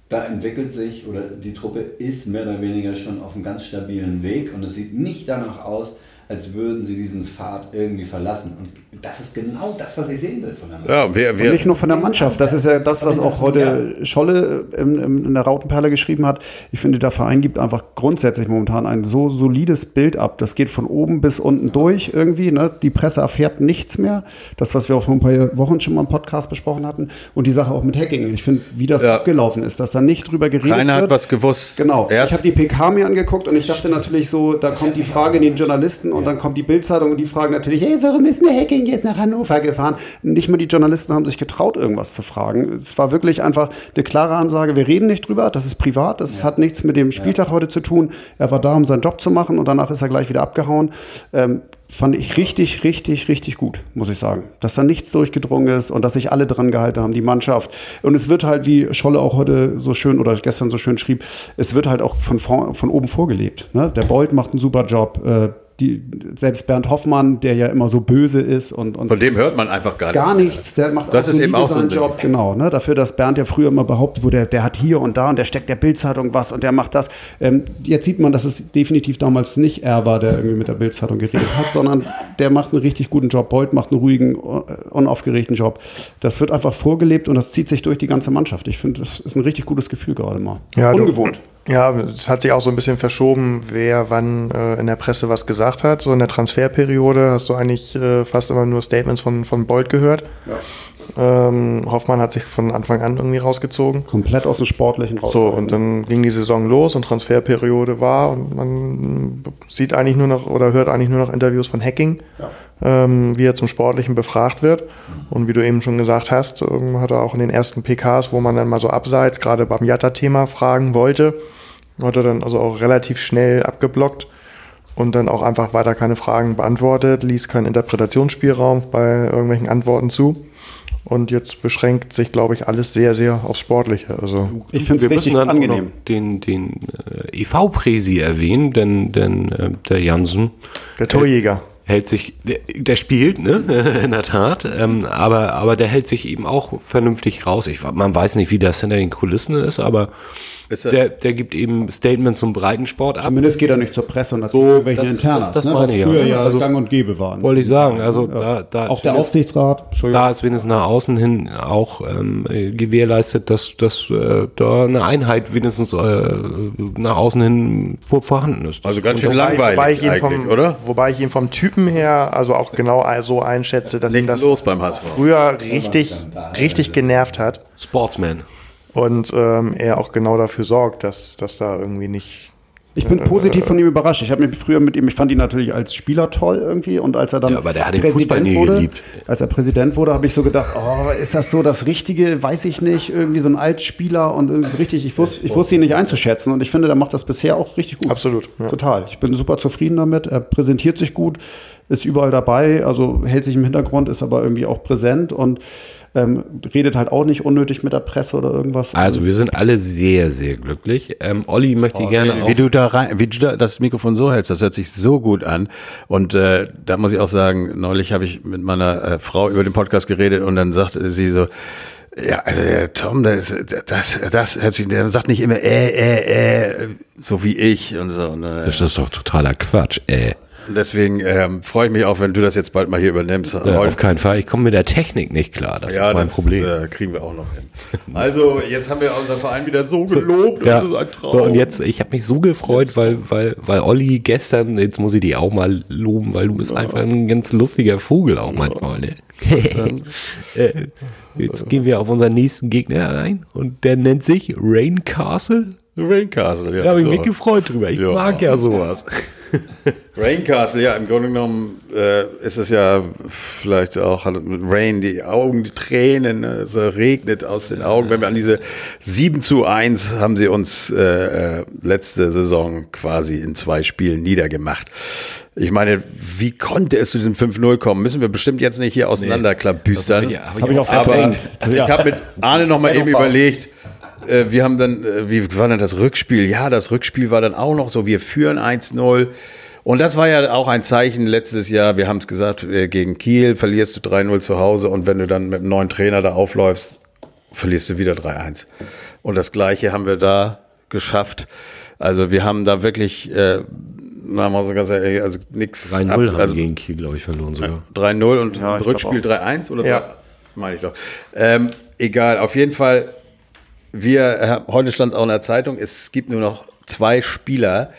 da entwickelt sich oder die Truppe ist mehr oder weniger schon auf einem ganz stabilen Weg und es sieht nicht danach aus, als würden sie diesen Pfad irgendwie verlassen. Und das ist genau das, was ich sehen will von der Mannschaft. Ja, wir, Und wir, nicht nur von der Mannschaft. Das ist ja das, was auch heute Scholle in der Rautenperle geschrieben hat. Ich finde, der Verein gibt einfach grundsätzlich momentan ein so solides Bild ab. Das geht von oben bis unten durch irgendwie. Ne? Die Presse erfährt nichts mehr. Das, was wir auch vor ein paar Wochen schon mal im Podcast besprochen hatten. Und die Sache auch mit Hacking. Ich finde, wie das Ja. abgelaufen ist, dass da nicht drüber geredet keiner wird. hat was gewusst. Genau. Erst, ich habe die PK mir angeguckt und ich dachte natürlich so, da kommt die Frage in den Journalisten und dann kommt die Bildzeitung und die fragen natürlich, hey, warum ist der Hacking jetzt nach Hannover gefahren? Nicht mal die Journalisten haben sich getraut, irgendwas zu fragen. Es war wirklich einfach eine klare Ansage, wir reden nicht drüber, das ist privat, das hat nichts mit dem Spieltag heute zu tun. Er war da, um seinen Job zu machen und danach ist er gleich wieder abgehauen. Ähm, fand ich richtig, richtig, richtig gut, muss ich sagen. Dass da nichts durchgedrungen ist und dass sich alle dran gehalten haben, die Mannschaft. Und es wird halt, wie Scholle auch heute so schön oder gestern so schön schrieb, es wird halt auch von, von oben vorgelebt. Ne? Der Bolt macht einen super Job. Äh, die, selbst Bernd Hoffmann, der ja immer so böse ist und, und von dem hört man einfach gar, gar nichts. nichts. Der macht Das ist eben auch so ein seinen Ding. Job, genau. Ne? Dafür, dass Bernd ja früher immer behauptet wurde, der, der hat hier und da und der steckt der Bildzeitung was und der macht das. Ähm, jetzt sieht man, dass es definitiv damals nicht er war, der irgendwie mit der Bildzeitung geredet hat, sondern der macht einen richtig guten Job. Bolt macht einen ruhigen, äh, unaufgeregten Job. Das wird einfach vorgelebt und das zieht sich durch die ganze Mannschaft. Ich finde, das ist ein richtig gutes Gefühl gerade mal. Ja, du- Ungewohnt. Ja, es hat sich auch so ein bisschen verschoben, wer wann äh, in der Presse was gesagt hat. So in der Transferperiode hast du eigentlich äh, fast immer nur Statements von, von Bolt gehört. Ähm, Hoffmann hat sich von Anfang an irgendwie rausgezogen. Komplett aus dem Sportlichen raus. So, und dann ging die Saison los und Transferperiode war und man sieht eigentlich nur noch oder hört eigentlich nur noch Interviews von Hacking, ähm, wie er zum Sportlichen befragt wird. Und wie du eben schon gesagt hast, ähm, hat er auch in den ersten PKs, wo man dann mal so abseits, gerade beim Jatta-Thema fragen wollte, hat er dann also auch relativ schnell abgeblockt und dann auch einfach weiter keine Fragen beantwortet, ließ keinen Interpretationsspielraum bei irgendwelchen Antworten zu. Und jetzt beschränkt sich, glaube ich, alles sehr, sehr aufs Sportliche. Also Ich finde es Wir richtig müssen dann angenehm. den, den äh, EV-Präsi erwähnen, denn, denn äh, der Jansen der Torjäger. Hält sich, der, der spielt, ne, in der Tat, ähm, aber, aber der hält sich eben auch vernünftig raus. Ich, man weiß nicht, wie das hinter den Kulissen ist, aber Ist er- der, der gibt eben Statements zum Breitensport ab. Zumindest geht er nicht zur Presse und erzählt So, das- Internas, das- das ne, meine was ich ja. früher ja Also, gang und gäbe waren. Wollte ich sagen, also da, da Auch der Aufsichtsrat. Da ist wenigstens nach außen hin auch ähm, äh, gewährleistet, dass, dass äh, da eine Einheit wenigstens äh, nach außen hin vor, vorhanden ist. Also ganz schön Wobei- langweilig wobei ich ihn vom, oder? Wobei ich ihn vom Typen her also auch genau so einschätze, dass ihn Nichts das los beim HSV. früher richtig, richtig genervt hat Sportsman. und ähm, er auch genau dafür sorgt, dass, dass da irgendwie nicht. Ich bin positiv von ihm überrascht. Ich habe mich früher mit ihm, ich fand ihn natürlich als Spieler toll irgendwie und als er dann Ja, aber der hat den Fußball nie wurde, als er Präsident wurde, habe ich so gedacht, oh, ist das so das Richtige? Weiß ich nicht. Irgendwie so ein Altspieler und irgendwie richtig, ich wusste, ich wusste ihn nicht einzuschätzen und ich finde, der macht das bisher auch richtig gut. Absolut, ja. Total. Ich bin super zufrieden damit. Er präsentiert sich gut, ist überall dabei, also hält sich im Hintergrund, ist aber irgendwie auch präsent und ähm, redet halt auch nicht unnötig mit der Presse oder irgendwas. Also wir sind alle sehr, sehr glücklich. Ähm, Olli möchte gerne Wie auf du da rein, wie du da das Mikrofon so hältst, das hört sich so gut an. Und äh, da muss ich auch sagen, neulich habe ich mit meiner äh, Frau über den Podcast geredet und dann sagte sie so, ja, also der Tom, das, das, das hört sich, der sagt nicht immer äh, äh, äh, so wie ich und so. Ne? Das ist doch totaler Quatsch, ey. Deswegen ähm, freue ich mich auch, wenn du das jetzt bald mal hier übernimmst. Ja, auf keinen Fall. Ich komme mit der Technik nicht klar. Das ist mein das, Problem. Äh, kriegen wir auch noch hin. Also, jetzt haben wir unseren Verein wieder so gelobt. Ja. Das ist ein Traum. So, und jetzt, ich habe mich so gefreut, weil, weil, weil Olli gestern, jetzt muss ich dich auch mal loben, weil du bist einfach ein ganz lustiger Vogel auch manchmal. Ne? Äh, jetzt gehen wir auf unseren nächsten Gegner ein und der nennt sich Rain Castle. Rain Castle, ja. Da habe ich so. mich gefreut drüber. Ich Ja. mag ja sowas. Rain Castle, ja, im Grunde genommen äh, ist es ja vielleicht auch halt mit Rain, die Augen, die Tränen, ne, es regnet aus den Augen. Wenn wir an diese 7 zu 1 haben sie uns äh, äh, letzte Saison quasi in zwei Spielen niedergemacht. Ich meine, wie konnte es zu diesem 5-0 kommen? Müssen wir bestimmt jetzt nicht hier auseinanderklabüstern. Das hab ich- hab ich auch Aber verdrängt. ich habe mit Arne noch mal eben überlegt, äh, wir haben dann, äh, wie war denn das Rückspiel? Ja, das Rückspiel war dann auch noch so, wir führen 1-0. Und das war ja auch ein Zeichen letztes Jahr, wir haben es gesagt, äh, gegen Kiel verlierst du 3-0 zu Hause und wenn du dann mit einem neuen Trainer da aufläufst, verlierst du wieder 3-1. Und das Gleiche haben wir da geschafft. Also wir haben da wirklich äh, na, mal so ganz ehrlich, also nichts. 3-0 haben also gegen Kiel, glaube ich, verloren sogar. 3-0 und Ja, Rückspiel glaub 3-1 oder Ja. drei- meine ich doch. Ähm, egal, auf jeden Fall, wir, äh, heute stand es auch in der Zeitung, es gibt nur noch zwei Spieler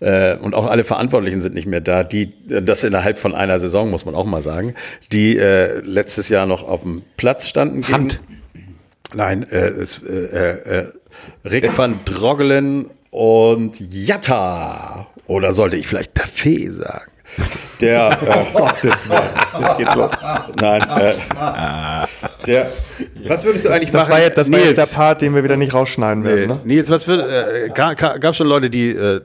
äh, und auch alle Verantwortlichen sind nicht mehr da, die, äh, das innerhalb von einer Saison, muss man auch mal sagen, die äh, letztes Jahr noch auf dem Platz standen. gegen- Hand. Nein, äh, es, äh, Rick van Droggelen und Jatta. Oder sollte ich vielleicht Daffé sagen? Der, äh, Gottes Willen. Jetzt geht's los. nein, äh, der, was würdest du eigentlich Das machen? war jetzt, das war jetzt Nils, der Part, den wir wieder nicht rausschneiden nee, werden. Ne? Nils, was für, äh, gab es schon Leute, die, äh,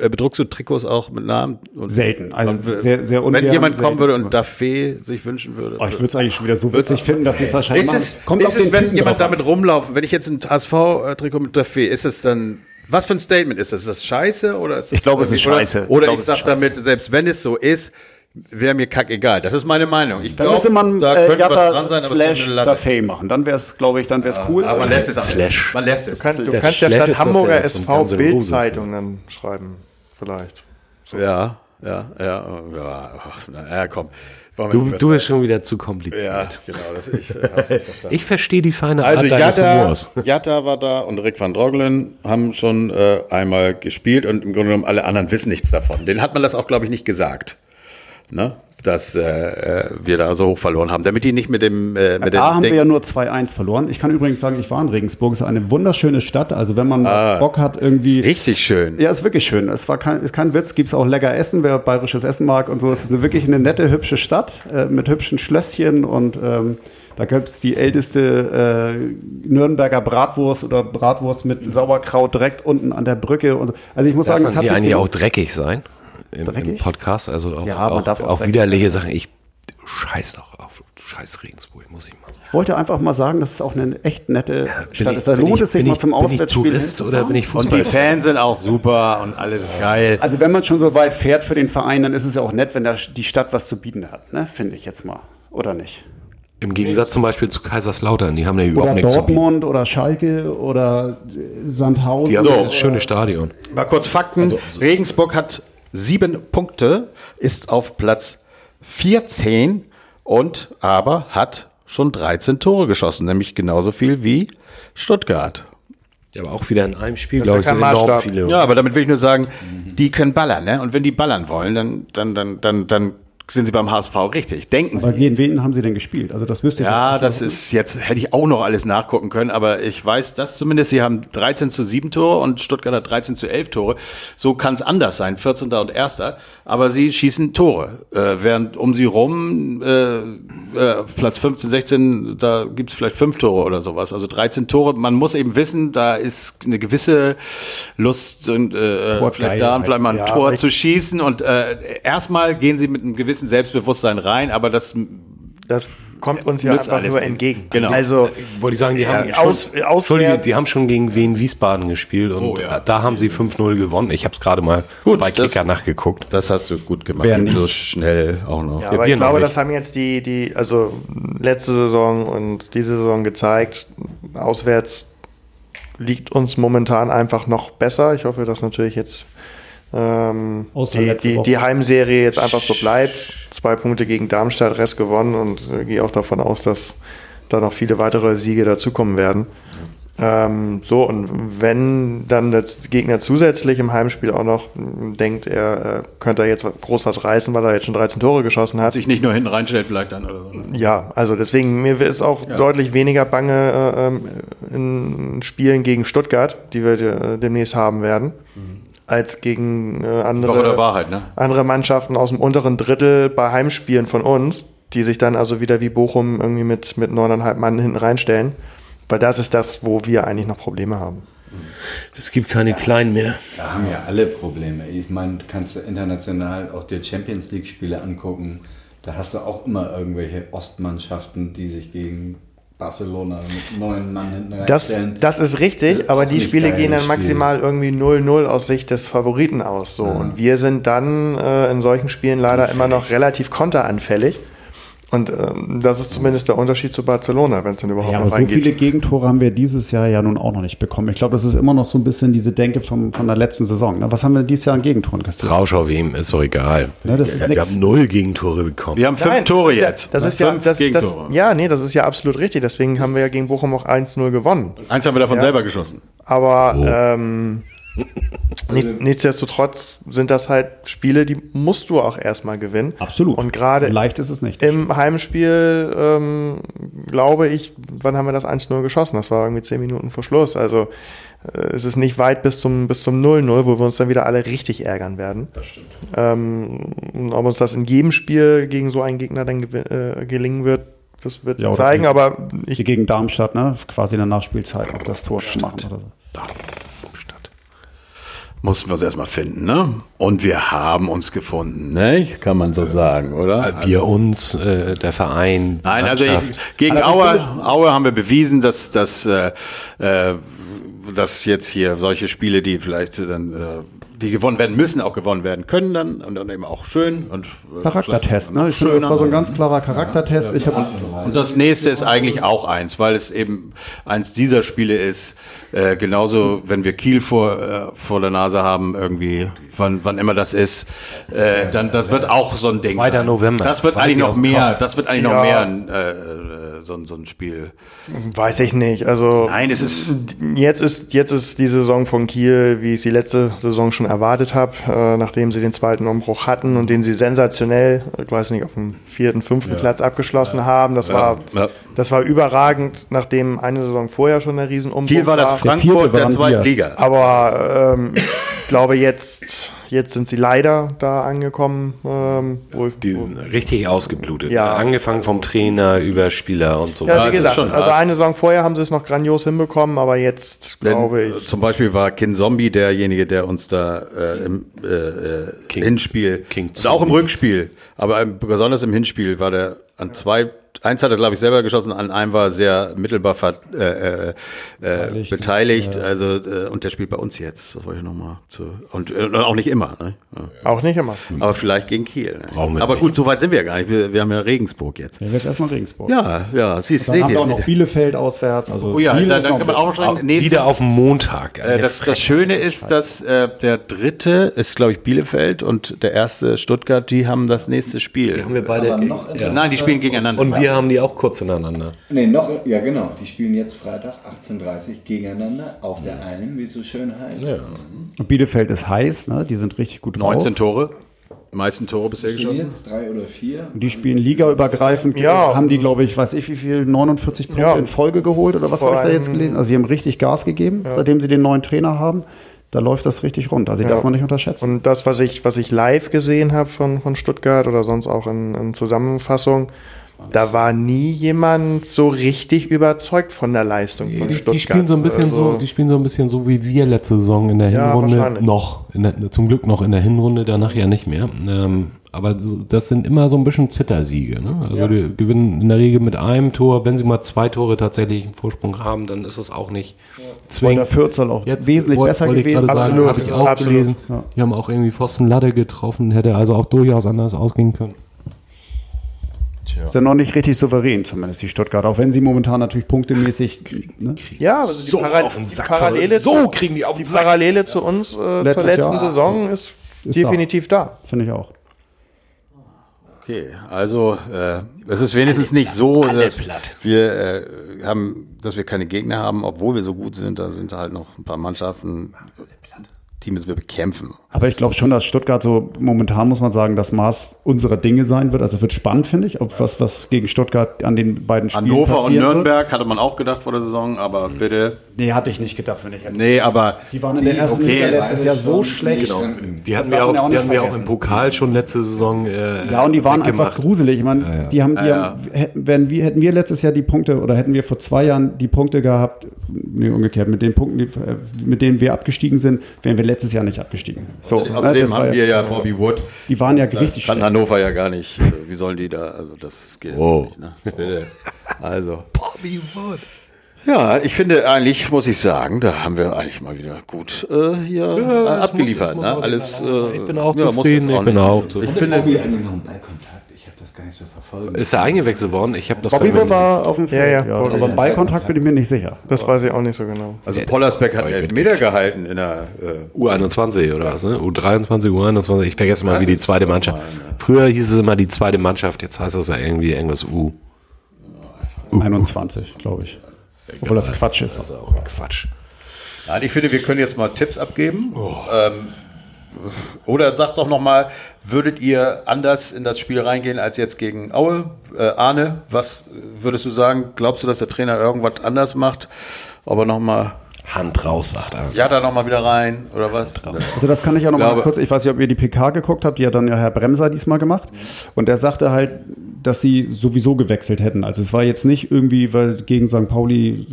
äh, bedruckst du Trikots auch mit Namen? Und, Selten. Also und, sehr, sehr ungern. Wenn jemand kommen würde und Daffé sich wünschen würde. Oh, ich würde es eigentlich schon wieder so witzig finden, dass sie es wahrscheinlich Ist machen. es, Kommt ist auf es den wenn Typen jemand an. damit rumlaufen, wenn ich jetzt ein HSV-Trikot mit Daffé, ist es dann, was für ein Statement ist das? Ist das scheiße oder ist das Ich glaube, es ist scheiße. Ich Oder ich, es sag ist scheiße. damit, selbst wenn es so ist, wäre mir kackegal. Das ist meine Meinung. Ich Da glaub, müsste man da äh, Jatta sein, slash. Daffé machen. Dann wäre es, glaube ich, dann wäre es cool. Aber man lässt es Slash. Man lässt es. Du kannst, du Der kannst ja statt Hamburger SV Bildzeitung dann schreiben. Vielleicht. Ja, ja, ja, ja. Ach, na, ja, komm. Du, du bist schon wieder zu kompliziert. Ja, genau. Das, ich äh. Ich verstehe die feine Art Also deines Jatta, Humors. Jatta war da und Rick van Droglen haben schon äh, einmal gespielt und im Grunde genommen alle anderen wissen nichts davon. Den hat man das auch, glaube ich, nicht gesagt. Ne? Dass äh, äh, wir da so hoch verloren haben, damit die nicht mit dem äh, mit dem Da haben wir Denk- ja nur 2-1 verloren. Ich kann übrigens sagen, ich war in Regensburg. Es ist eine wunderschöne Stadt. Also wenn man Bock hat, irgendwie. richtig schön. Ja, ist wirklich schön. Es war kein, ist kein Witz. Gibt es auch lecker Essen, wer bayerisches Essen mag und so. Es ist eine, wirklich eine nette, hübsche Stadt äh, mit hübschen Schlösschen und ähm, da gibt es die älteste äh, Nürnberger Bratwurst oder Bratwurst mit Sauerkraut direkt unten an der Brücke. Und, so. also ich muss Darf sagen, es hat sich eigentlich auch dreckig sein? Im, im? Podcast, also auch, Ja, man auch, darf auch auch widerliche Sachen. Ich scheiß doch auf scheiß Regensburg, muss ich mal sagen. Ich wollte einfach mal sagen, dass es auch eine echt nette Stadt ich- ist. Da lohnt ich- es sich mal ich- zum bin ich Auswärtsspiel Tourist oder bin ich Und die Fußball? Fans sind auch super und alles geil. Also wenn man schon so weit fährt für den Verein, dann ist es ja auch nett, wenn da die Stadt was zu bieten hat, ne? finde ich jetzt mal. Oder nicht? Im Gegensatz zum Beispiel zu Kaiserslautern, die haben ja überhaupt Oder nichts. Dortmund oder Schalke oder äh, Sandhausen. Die haben So. ja das schöne Stadion. Mal kurz Fakten. Regensburg hat sieben Punkte, ist auf Platz 14 und aber hat schon 13 Tore geschossen, nämlich genauso viel wie Stuttgart. Ja, aber auch wieder in einem Spiel, Das glaube ist ich, ja sind enorm Maßstab. viele. Ja, aber damit will ich nur sagen, die können ballern, ne? Und wenn die ballern wollen, dann, dann, dann, dann, dann sind sie beim HSV richtig. Denken Aber sie. gegen wen haben sie denn gespielt? Also das wüsste ich Ja, jetzt das ist jetzt, hätte ich auch noch alles nachgucken können, aber ich weiß das zumindest, sie haben 13 zu 7 Tore und Stuttgart hat 13 zu 11 Tore. So kann es anders sein, 14. und 1. Aber sie schießen Tore. Äh, während um sie rum, äh, äh, Platz 15, 16, da gibt es vielleicht fünf Tore oder sowas. Also 13 Tore. Man muss eben wissen, da ist eine gewisse Lust, und, äh, Torgeilheit. vielleicht da vielleicht mal ein Ja, Tor zu schießen. Und äh, erstmal gehen sie mit einem gewissen Selbstbewusstsein rein, aber das Das kommt uns ja einfach alles nur entgegen. Genau. Also Wollte ich sagen, die haben Ja, schon, aus- auswärts- Entschuldige, die haben schon gegen Wien Wiesbaden gespielt und Oh, ja. da haben sie 5-0 gewonnen. Ich habe es gerade mal Gut, bei das- Kicker nachgeguckt. Das hast du gut gemacht. Wer nicht? So schnell auch noch. Ja, aber wir ich glaube, nicht. das haben jetzt die, die, also letzte Saison und diese Saison gezeigt. Auswärts liegt uns momentan einfach noch besser. Ich hoffe, dass natürlich jetzt ähm, Außer die, die, die Heimserie jetzt einfach so bleibt. Zwei Punkte gegen Darmstadt, Rest gewonnen und äh, gehe auch davon aus, dass da noch viele weitere Siege dazukommen werden. Ähm, so, und wenn dann der Gegner zusätzlich im Heimspiel auch noch mh, denkt, er äh, könnte jetzt groß was reißen, weil er jetzt schon 13 Tore geschossen hat, sich nicht nur hinten reinstellt vielleicht dann oder so. ja, also deswegen, mir ist auch deutlich weniger bange äh, ähm, in Spielen gegen Stuttgart, die wir äh, demnächst haben werden, als gegen äh, Woche der andere, Wahrheit, ne? andere Mannschaften aus dem unteren Drittel bei Heimspielen von uns, die sich dann also wieder wie Bochum irgendwie mit, mit neuneinhalb Mann hinten reinstellen. Weil das ist das, wo wir eigentlich noch Probleme haben. Es gibt keine Kleinen mehr. Da haben ja alle Probleme. Ich meine, du kannst du international auch dir Champions League-Spiele angucken. Da hast du auch immer irgendwelche Ostmannschaften, die sich gegen Barcelona mit neun Mann hinten Das, das ist richtig, Das aber die Spiele gehen dann das Spiel. maximal irgendwie 0-0 aus Sicht des Favoriten aus. So. Und wir sind dann äh, in solchen Spielen leider immer noch relativ konteranfällig. Und ähm, das ist zumindest der Unterschied zu Barcelona, wenn es denn überhaupt Ja, noch aber so reingeht. viele Gegentore haben wir dieses Jahr ja nun auch noch nicht bekommen. Ich glaube, das ist immer noch so ein bisschen diese Denke vom, von der letzten Saison. Ne? Was haben wir dieses Jahr an Gegentoren kassiert? Rausch auf wem, ist doch egal. Ne, das ist wir nix. haben null Gegentore bekommen. Wir haben fünf Nein, Tore das ist ja, jetzt. Das ist ja, fünf das, das, ja, nee, das ist ja absolut richtig. Deswegen haben wir ja gegen Bochum auch 1-0 gewonnen. Eins haben wir davon Ja. selber geschossen. Aber ähm, nichts, nichtsdestotrotz sind das halt Spiele, die musst du auch erstmal gewinnen. Absolut. Und gerade Leicht ist es nicht. im Heimspiel, ähm, glaube ich, wann haben wir das 1-0 geschossen? Das war irgendwie 10 Minuten vor Schluss. Also äh, es ist nicht weit bis zum, bis zum 0-0, wo wir uns dann wieder alle richtig ärgern werden. Das stimmt. Ähm, und ob uns das in jedem Spiel gegen so einen Gegner dann äh, gelingen wird, das wird Ja, zeigen. gegen- Aber ich gegen Darmstadt, ne? quasi in der Nachspielzeit auch das Tor zu machen oder so. Stadt. Mussten wir es erstmal finden, ne? Und wir haben uns gefunden, ne? Kann man so sagen, oder? Wir uns, äh, der Verein. die Nein, also ich, gegen Aue, Aue haben wir bewiesen, dass, dass, äh, äh, dass jetzt hier solche Spiele, die vielleicht dann, äh, die gewonnen werden müssen, auch gewonnen werden können dann und dann eben auch schön und äh, Charaktertest, ne? Ich schöner. finde, das war so ein ganz klarer Charaktertest. Ich habe Und das nächste ist eigentlich auch eins, weil es eben eins dieser Spiele ist. Äh, genauso, wenn wir Kiel vor, äh, vor der Nase haben, irgendwie, wann, wann immer das ist, äh, dann das wird auch so ein Ding. 2. sein. November. Das wird eigentlich ich noch mehr. Das wird eigentlich noch mehr ein, äh, äh, so, ein- so ein Spiel. weiß ich nicht. Also Nein, es ist Jetzt ist, jetzt ist die Saison von Kiel, wie ich sie letzte Saison schon erwartet habe, äh, nachdem sie den zweiten Umbruch hatten und den sie sensationell, ich weiß nicht, auf dem vierten, fünften Platz abgeschlossen haben. Das, war, ja. das war überragend, nachdem eine Saison vorher schon der Riesenumbruch Kiel war das vierte Frankfurt der waren zweiten. Liga. Aber ähm, ich glaube, jetzt, jetzt sind sie leider da angekommen. Ähm, wo, Die wo, sind richtig ausgeblutet. Ja. Angefangen vom Trainer über Spieler und so ja, Ja, wie gesagt, schon also eine Saison vorher haben sie es noch grandios hinbekommen, aber jetzt glaube ich. Zum Beispiel war Kin Zombie derjenige, der uns da äh, im äh, äh, King- Hinspiel, King ist auch im. Rückspiel, aber besonders im Hinspiel war der an zwei, eins hat er glaube ich selber geschossen, an einem war sehr mittelbar ver, äh, äh, äh, Beteiligt, beteiligt, also äh, und der spielt bei uns jetzt, das wollte ich nochmal zu, und äh, auch nicht immer, ne? ja. Auch nicht immer. aber vielleicht gegen Kiel. Ne? Aber gut, so weit sind wir ja gar nicht, wir, wir haben ja Regensburg jetzt. ja, jetzt erstmal Regensburg. Ja, ja, siehst, Dann seht haben wir auch noch. Bielefeld auswärts. Also Oh ja, Biel da, ist da noch kann man auch nächstes- wieder auf dem Montag. Äh, das, das. Schöne ist, dass äh, der dritte ist, glaube ich, Bielefeld und der erste Stuttgart, die haben das nächste Spiel. Die haben wir beide. Ja. Nein, die spielen gegeneinander. Und wir haben die auch kurz ineinander. Nee, noch, ja genau. Die spielen jetzt Freitag 18.30 Uhr gegeneinander auf der einen, wie es so schön heißt. Und Bielefeld ist heiß, ne? Die sind richtig gut drauf. 19 Tore, meisten Tore bisher geschossen. jetzt drei oder vier. Und die spielen ligaübergreifend. Ja. Haben die, glaube ich, weiß ich wie viel, 49 Punkte Ja. in Folge geholt oder was habe ich da jetzt gelesen? Also, die haben richtig Gas gegeben, seitdem sie den neuen Trainer haben. Da läuft das richtig rund. Also, die Ja. darf man nicht unterschätzen. Und das, was ich, was ich live gesehen habe von, von Stuttgart oder sonst auch in, in Zusammenfassung, da war nie jemand so richtig überzeugt von der Leistung von Die, Stuttgart. die spielen so ein bisschen Also, so, die spielen so ein bisschen so wie wir letzte Saison in der Ja, Hinrunde wahrscheinlich. noch, in der, zum Glück noch in der Hinrunde, danach ja nicht mehr. Ähm, aber das sind immer so ein bisschen Zittersiege. Ne? Also die gewinnen in der Regel mit einem Tor. Wenn sie mal zwei Tore tatsächlich einen Vorsprung haben, dann ist es auch nicht Wolter zwingend. Fürth soll auch Jetzt wesentlich woll- besser wollte ich gewesen Absolut, habe ich auch absolut. gelesen. Ja. Die haben auch irgendwie Pfosten Latte getroffen, hätte also auch durchaus anders ausgehen können. Sind noch nicht richtig souverän, zumindest die Stuttgart. Auch wenn sie momentan natürlich punktemäßig. Ne? Ja, also die, So Para auf den die Sack Parallele, verrückt. So zu- kriegen die auf den die Sack. Parallele zu uns äh, zur Letztes letzten Jahr. Saison ist, Ist definitiv da. Finde ich auch. Okay, also äh, es ist wenigstens nicht so, dass platt. wir äh, haben, dass wir keine Gegner haben, obwohl wir so gut sind. Da sind halt noch ein paar Mannschaften, die müssen wir bekämpfen. Aber ich glaube schon, dass Stuttgart so momentan, muss man sagen, das Maß unserer Dinge sein wird. Also wird spannend, finde ich, ob was, was gegen Stuttgart an den beiden Spielen Hannover und passieren wird. Nürnberg hatte man auch gedacht vor der Saison, aber bitte. Nee, hatte ich nicht gedacht, wenn ich hätte. Nee, aber Die waren in der ersten okay, Liga letztes Jahr so schlecht. Genau. Die hatten wir ja auch, auch die hatten wir auch im Pokal schon letzte Saison. Äh, Ja, und die waren einfach gruselig. Ich meine, die haben, die Ja, haben hätten, wenn wir, hätten wir letztes Jahr die Punkte oder hätten wir vor zwei Jahren die Punkte gehabt, nee, umgekehrt, mit den Punkten, die, äh, mit denen wir abgestiegen sind, wären wir letztes Jahr nicht abgestiegen. So, ne, außerdem das war haben wir ja Bobby Wood. Die waren ja richtig Kann schlecht. Hannover ja gar nicht. äh, Wie sollen die da? Also das geht Wow. nicht. Ne? Bitte. Also. Bobby Wood. Ja, ich finde eigentlich, muss ich sagen, da haben wir eigentlich mal wieder gut äh, hier äh, das muss- abgeliefert. muss ne? Alles. Äh, Ich bin auch ja, zufrieden, ich bin auch Ich zufrieden. Hatte finde, Ich habe das gar nicht so verfolgt. Ist er eingewechselt worden? Ich habe das Bobby gar nicht- war auf dem Feld, Ja, ja, ja, aber Ballkontakt bin ich mir nicht sicher. Das weiß ich auch nicht so genau. Also Pollersbeck hat einen Elfmeter gehalten in der äh, U21 oder was, ne? U23, U21, ich vergesse mal, wie die zweite Mannschaft. ne? Früher hieß es immer die zweite Mannschaft, jetzt heißt das ja irgendwie irgendwas U. 21, glaube ich. Obwohl das Quatsch ist. Also auch Quatsch. Nein, ich finde, wir können jetzt mal Tipps abgeben. Ähm, oder sagt doch noch mal, würdet ihr anders in das Spiel reingehen als jetzt gegen Aue? Äh, Arne, was würdest du sagen? Glaubst du, dass der Trainer irgendwas anders macht? Aber noch mal, Hand raus, sagt er. ja, da noch mal wieder rein oder was? Also das kann ich ja noch mal Glaube- kurz, ich weiß nicht, ob ihr die PK geguckt habt, die hat dann ja Herr Bremser diesmal gemacht. Und der sagte halt, dass sie sowieso gewechselt hätten. Also es war jetzt nicht irgendwie, weil gegen St. Pauli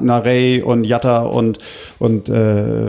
Narey und Jatta und, und äh,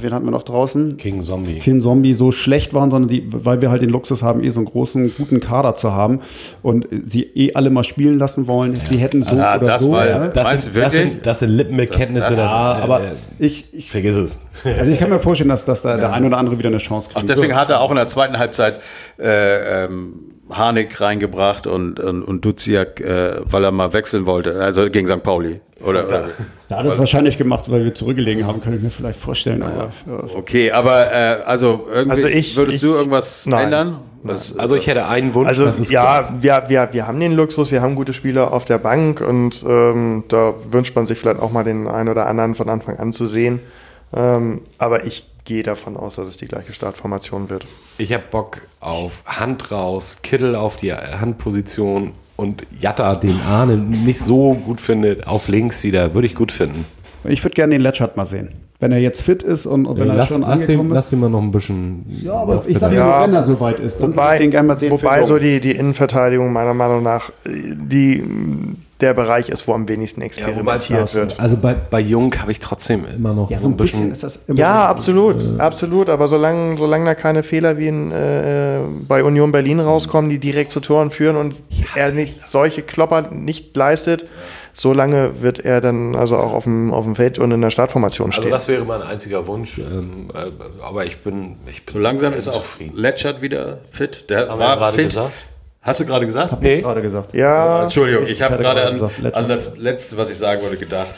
wen hatten wir noch draußen? King Zombie. Kin Zombie so schlecht waren, sondern die, weil wir halt den Luxus haben, eh so einen großen, guten Kader zu haben und sie eh alle mal spielen lassen wollen. Sie hätten so Ah, oder das so. war- ne? Das Meinst sind, du das, sind, das sind Lippenbekenntnisse. Das- Das, Ja, äh, aber äh, ich, ich, vergiss es. also ich kann mir vorstellen, dass, dass da der ein oder andere wieder eine Chance kriegt. Ach, deswegen hat er auch in der zweiten Halbzeit äh, ähm, Harnik reingebracht und, und, und Duziak, äh, weil er mal wechseln wollte, also gegen St. Pauli. Oder, oder Ja, das wahrscheinlich gemacht, weil wir zurückgelegen haben, kann ich mir vielleicht vorstellen. Aber, ja. Okay, aber äh, also irgendwie Also ich- würdest ich- du irgendwas nein. ändern? Was, Also ich hätte einen Wunsch. Also ja, wir, wir, wir haben den Luxus, wir haben gute Spieler auf der Bank und ähm, da wünscht man sich vielleicht auch mal den einen oder anderen von Anfang an zu sehen. Ähm, aber ich gehe davon aus, dass es die gleiche Startformation wird. Ich habe Bock auf Hand raus, Kittel auf die Handposition und Jatta, den Arne nicht so gut findet, auf links wieder. Würde ich gut finden. Ich würde gerne den Letschert mal sehen. Wenn er jetzt fit ist und, und wenn Äh, er lass, schon lass, ihn, angekommen lass ist. ihn mal noch ein bisschen. Ja, aber ich sage fit- nur, Ja. wenn er soweit ist, dann würde Wobei, ich den gerne mal sehen. wobei so die, die Innenverteidigung meiner Meinung nach äh, die, der Bereich ist, wo am wenigsten experimentiert wird. Also bei, Bei Jung habe ich trotzdem immer noch. ja, so ein bisschen ist das immer Ja, so. absolut, absolut. Aber solange, solange da keine Fehler wie in, äh, bei Union Berlin rauskommen, die direkt zu Toren führen und er nicht solche Klopper nicht leistet, solange wird er dann also auch auf dem, auf dem Feld und in der Startformation Also stehen. das wäre mein einziger Wunsch. Ähm, äh, aber ich bin, ich bin so langsam ist auch zufrieden. Letschert wieder fit. Der Haben wir war gerade fit. gesagt? Hast du gerade gesagt? Nee, gerade gesagt. ja, Entschuldigung, ich habe hatte gerade an, gesagt, an das Letzte, was ich sagen wollte, gedacht.